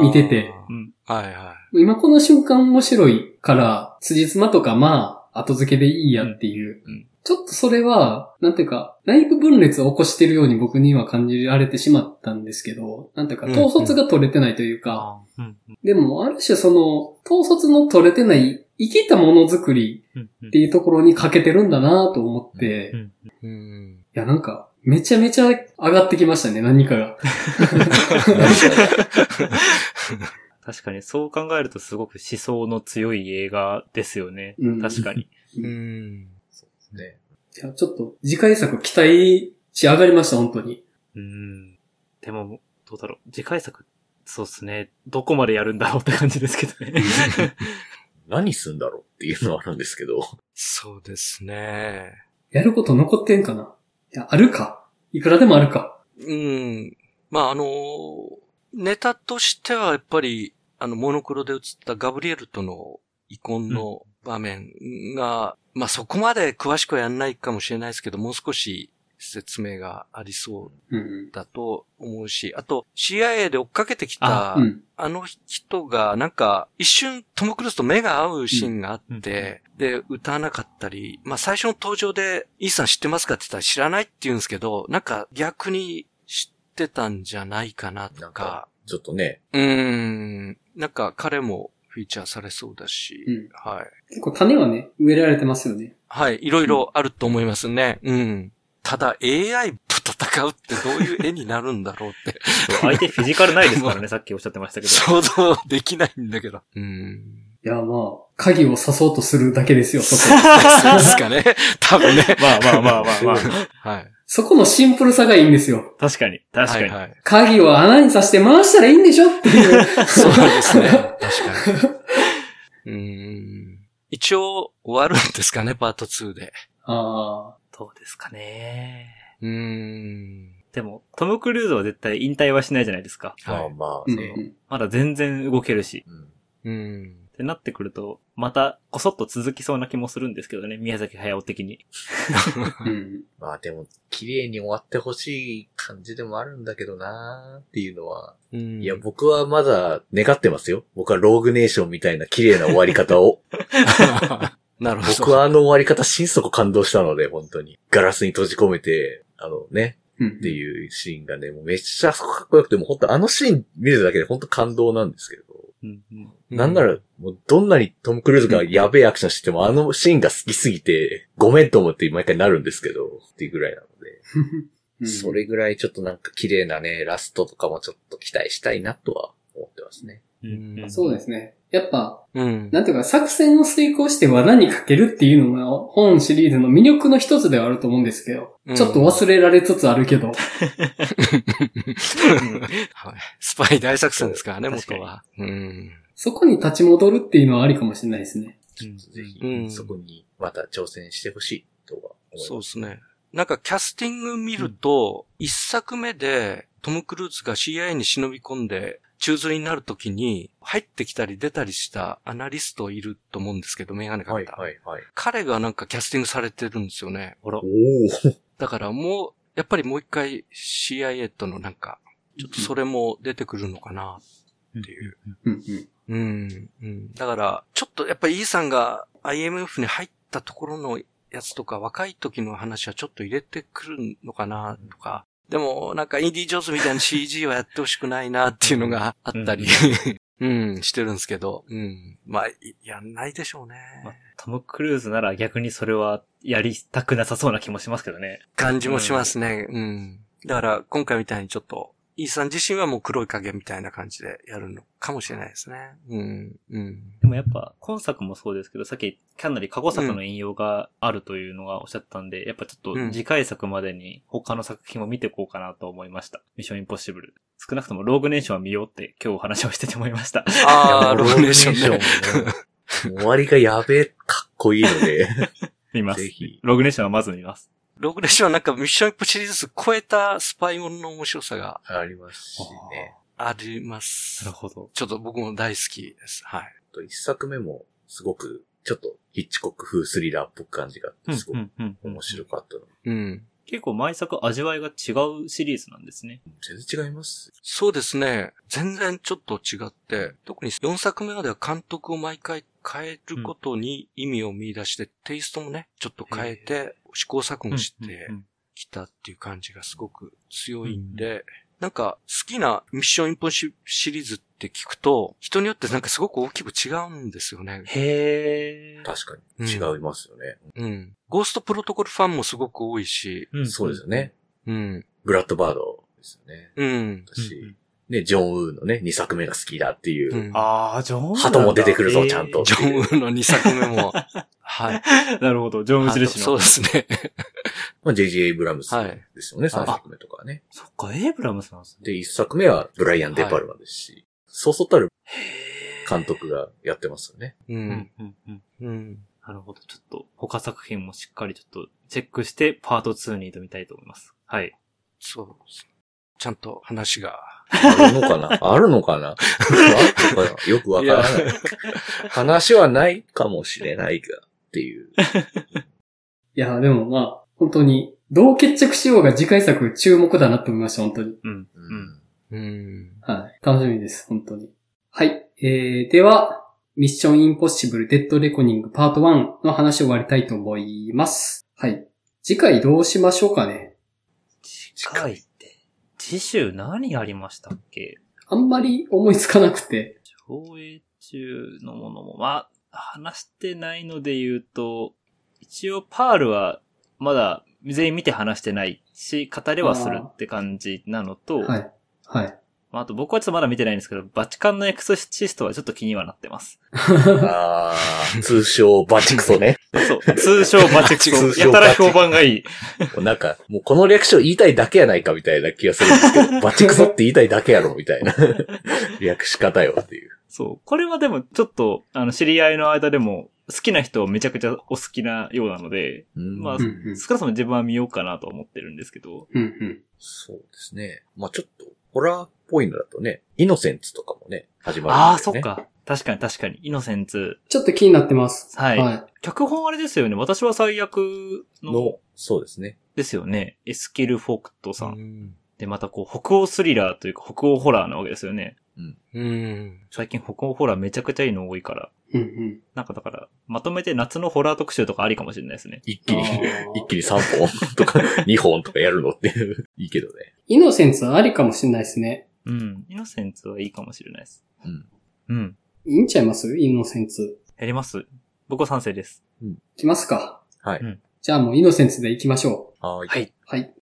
見てて。うん。はいは今この瞬間面白いから、辻褄とかまあ、後付けでいいやっていう。うんうんちょっとそれは、なんていうか、内部分裂を起こしてるように僕には感じられてしまったんですけど、なんていうか、うん統率が取れてないというか、あうんでも、ある種その、統率の取れてない、生きたものづくりっていうところに欠けてるんだなと思って、い。や、なんか、めちゃめちゃ上がってきましたね、何かが。<laughs> 確かにそう考えるとすごく思想の強い映画ですよね。うん確かに。うん。ね。いや、ちょっと、次回作期待し上がりました、本当に。うん。でも、どうだろう。次回作、そうですね。どこまでやるんだろうって感じですけどね。<laughs> 何すんだろうっていうのはあるんですけど。そうですね。やること残ってんかな？いや、あるか？いくらでもあるか。うん。まあ、あの、ネタとしてはやっぱり、あの、モノクロで映ったガブリエルとの遺恨の場面が、まあそこまで詳しくはやんないかもしれないですけど、もう少し説明がありそううんだと思うし、あと CIA で追っかけてきた、うん。うん。あの人が、なんか、一瞬トム・クルーズと目が合うシーンがあって、で、歌わなかったり、まあ最初の登場で、イーさん知ってますかって言ったら知らないって言うんですけど、なんか逆に知ってたんじゃないかなとかちょっとね、うーん、なんか彼もフィーチャーされそうだし、うんはい。結構種はね、植えられてますよね。はい、いろいろあると思いますね。うん。ただ AI と戦うってどういう絵になるんだろうって <laughs> 相手フィジカルないですからね、<laughs> さっきおっしゃってましたけど。想像できないんだけど。うん。いや、まあ、鍵を刺そうとするだけですよ、そこ。そうですかね。<laughs> 多分ね。まあまあまあまあまあ。はい。そこのシンプルさがいいんですよ。確かに、確かに。はいはい。鍵を穴に刺して回したらいいんでしょっていう。そうですね。確かに。うーん。一応終わるんですかね、パート2で。ああ。どうですかね。うーん。でも、トム・クルーズは絶対引退はしないじゃないですか。まあはい。まあね。うんうん。まだ全然動けるし。うんうん。ってなってくると、また、こそっと続きそうな気もするんですけどね、宮崎駿的に。うん。<laughs> まあでも、綺麗に終わってほしい感じでもあるんだけどなーっていうのは。うんいや、僕はまだ願ってますよ。僕はローグネーションみたいな綺麗な終わり方を。<laughs> なるほど。僕はあの終わり方心底感動したので、本当に。ガラスに閉じ込めて、あのね、うん。っていうシーンがね、もうめっちゃかっこよくて、もう本当あのシーン見るだけで本当感動なんですけど。うんうんなんなら、もうどんなにトム・クルーズがやべえアクションしても、あのシーンが好きすぎて、ごめんと思って毎回なるんですけど、っていうぐらいなので。うんそれぐらいちょっとなんか綺麗なね、ラストとかもちょっと期待したいなとは思ってますね。うんうんそうですね。やっぱ、うん。なんていうか、作戦を遂行して罠にかけるっていうのが、本シリーズの魅力の一つではあると思うんですけど、うんちょっと忘れられつつあるけど、はい。スパイ大作戦ですからね、<laughs> 元は。うん。そこに立ち戻るっていうのはありかもしれないですね。うんぜひ、うんそこにまた挑戦してほしいとは思います。そうですね。なんかキャスティング見ると、一作目でトム・クルーズが CIA に忍び込んで、中吊りになるときに、入ってきたり出たりしたアナリストいると思うんですけど、メガネかはい、けた。はい、はい。彼がなんかキャスティングされてるんですよね。あらお、おだからもう、やっぱりもう一回 CIA とのなんか、ちょっとそれも出てくるのかなっていう。うん。うん。だから、ちょっとやっぱり E さんが IMF に入ったところのやつとか、若い時の話はちょっと入れてくるのかなとか。でも、なんかインディ・ジョーンズみたいな CG はやってほしくないなっていうのがあったり、うん、してるんですけど、うん。まあ、いやんないでしょうね。まあトム・クルーズなら逆にそれはやりたくなさそうな気もしますけどね。感じもしますね。うん。だから、今回みたいにちょっと、イーさん自身はもう黒い影みたいな感じでやるのかもしれないですね。うん。うん。でもやっぱ今作もそうですけど、さっきかなり過去作の引用があるというのがおっしゃったんで、やっぱちょっと次回作までに他の作品も見ていこうかなと思いました。ミッションインポッシブル。少なくともローグネーションは見ようって今日お話をしてて思いました。<laughs> ああ、ロローネーーネーシションね。も終わりがやべえ、かっこいいので、<laughs> 見ますぜ。ひ。ローグネーションはまず見ます。ログレッションはなんかミッションインポシリーズ超えたスパイモンの面白さがありますしね。あります。なるほど。ちょっと僕も大好きです。はい。と一作目もすごく、ちょっとヒッチコック風スリラーっぽく感じがすごく面白かったの。うん。結構毎作味わいが違うシリーズなんですね。全然違います。そうですね。全然ちょっと違って、特に4作目までは監督を毎回変えることに意味を見出して、テイストもね、ちょっと変えて、試行錯誤してうんうんきたっていう感じがすごく強いんで、なんか好きなミッションインポッシシリーズって聞くと、人によってなんかすごく大きく違うんですよね。へー。確かに。違いますよね。うん。ゴーストプロトコルファンもすごく多いし、んそうですよね。。うん。ブラッドバードですよね。うん。私、ね、ジョン・ウーのね、2作目が好きだっていう。うんあー、ジョンウー鳩も出てくるぞちゃんとジョンウーの2作目も、<laughs> はい。<laughs> なるほど、ジョンウーズレシの。そうですね。<laughs> まあ、J.J. エイブラムスはいですよね、はい3作目とかはね。そっか、エイブラムスなんですね。で、1作目はブライアン・デ・パルマですし、そうそうたる監督がやってますよね。う。うんん、うん、うん。うん。なるほど。ちょっと、他作品もしっかりちょっとチェックして、パート2に挑みたいと思います。はい。そうです。ちゃんと話が。あるのかな？<laughs> あるのかな？あるのかなよくわからない。話はないかもしれないが、っていう。<laughs> いや、でもまあ、本当に、どう決着しようが次回作注目だなって思いました、本当に。うん、ううん。ん。うん。はい。楽しみです、本当に。はい。えー、では、ミッションインポッシブルデッドレコニングパート1の話を終わりたいと思います。はい。次回どうしましょうかね。次回って、次週何やりましたっけ？あんまり思いつかなくて。上映中のものも、まあ、話してないので言うと、一応パールはまだ全員見て話してないし、語れはするって感じなのと、はい。はい。まあ、あと僕はちょっとまだ見てないんですけど、バチカンのエクソシストはちょっと気にはなってます。<laughs> あー、通称バチクソね。<laughs> そう、通称バチクソ。通称やたら評判がいい。<laughs> なんか、もうこの略称言いたいだけやないかみたいな気がするんですけど、バチクソって言いたいだけやろみたいな略し方よっていう。そう。これはでもちょっと、あの、知り合いの間でも、好きな人めちゃくちゃお好きなようなので、うんまあうんうん少なくとも自分は見ようかなと思ってるんですけど、うんうん。そうですね。まあちょっと、ホラーっぽいのだとね、イノセンツとかもね、始まるね。ああ、そっ。か。確かに確かに。イノセンツ。ちょっと気になってます。はいはい。脚本あれですよね。私は最悪の、の、そうですね。ですよね。エスキル・フォクトさん。うん。で、またこう、北欧スリラーというか、北欧ホラーなわけですよね。うん。最近北欧ホラーめちゃくちゃいいの多いから。うんうん。なんかだから、まとめて夏のホラー特集とかありかもしれないですね。一気に一気に3本とか2本とかやるのっていう、いいけどね。イノセンスありかもしれないですね。うん。イノセンツはいいかもしれないです。うん。うん。いいんちゃいます？イノセンス。やります僕は賛成です。来ますか。はい。うんじゃあもうイノセンスで行きましょはい。はい。う。はい。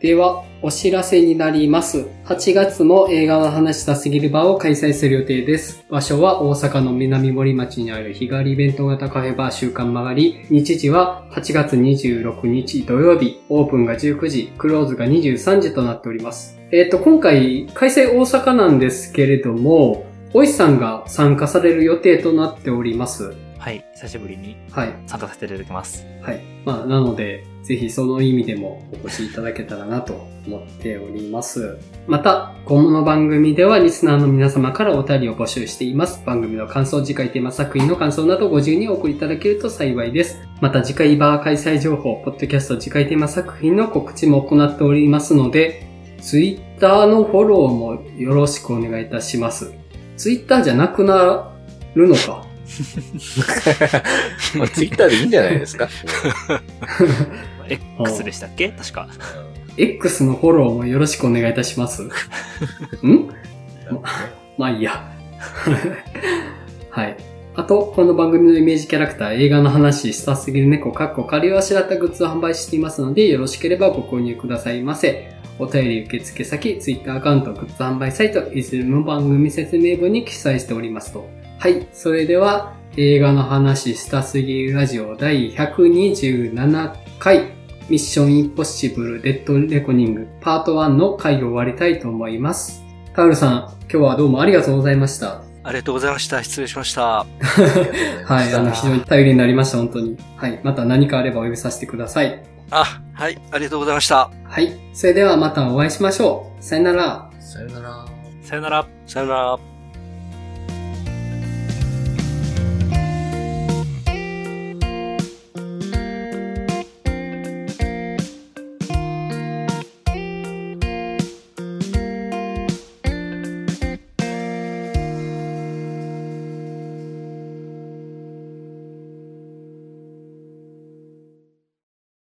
では、お知らせになります。8月も映画の話したすぎる場を開催する予定です。場所は大阪の南森町にある日帰りイベント型カフェバー週刊曲がり。日時は8月26日土曜日。オープンが19時、クローズが23時となっております。えっ、と、今回開催大阪なんですけれども、おいさんが参加される予定となっております。はい。久しぶりにはい。参加させていただきます。はい。まあ、なので、ぜひその意味でもお越しいただけたらなと思っております。また、今後の番組ではリスナーの皆様からお便りを募集しています。番組の感想、次回テーマ作品の感想などご自由にお送りいただけると幸いです。また、次回バー開催情報、ポッドキャスト次回テーマ作品の告知も行っておりますので、ツイッターのフォローもよろしくお願いいたします。ツイッターじゃなくなるのか。<laughs> まあ、ツイッターでいいんじゃないですか。X でしたっけ？確か。X のフォローもよろしくお願いいたします。<laughs> ん？まあいいや。はい。あと、この番組のイメージキャラクター、映画の話、したすぎる猫、かっこ仮をあしらったグッズを販売していますので、よろしければご購入くださいませ。お便り受付先、Twitter アカウント、グッズ販売サイト、いずれも番組説明文に記載しておりますと。はい。それでは、映画の話、したすぎるラジオ第127回、ミッションインポッシブルデッドレコニングパート1の回を終わりたいと思います。カウルさん、今日はどうもありがとうございました。あありがとうございました。失礼しました。<laughs> はい、あの、非常に頼りになりました、本当に。はい、また何かあればお呼びさせてください。あ、はい、ありがとうございました。はい、それではまたお会いしましょう。さよなら。さよなら。さよなら。さよなら。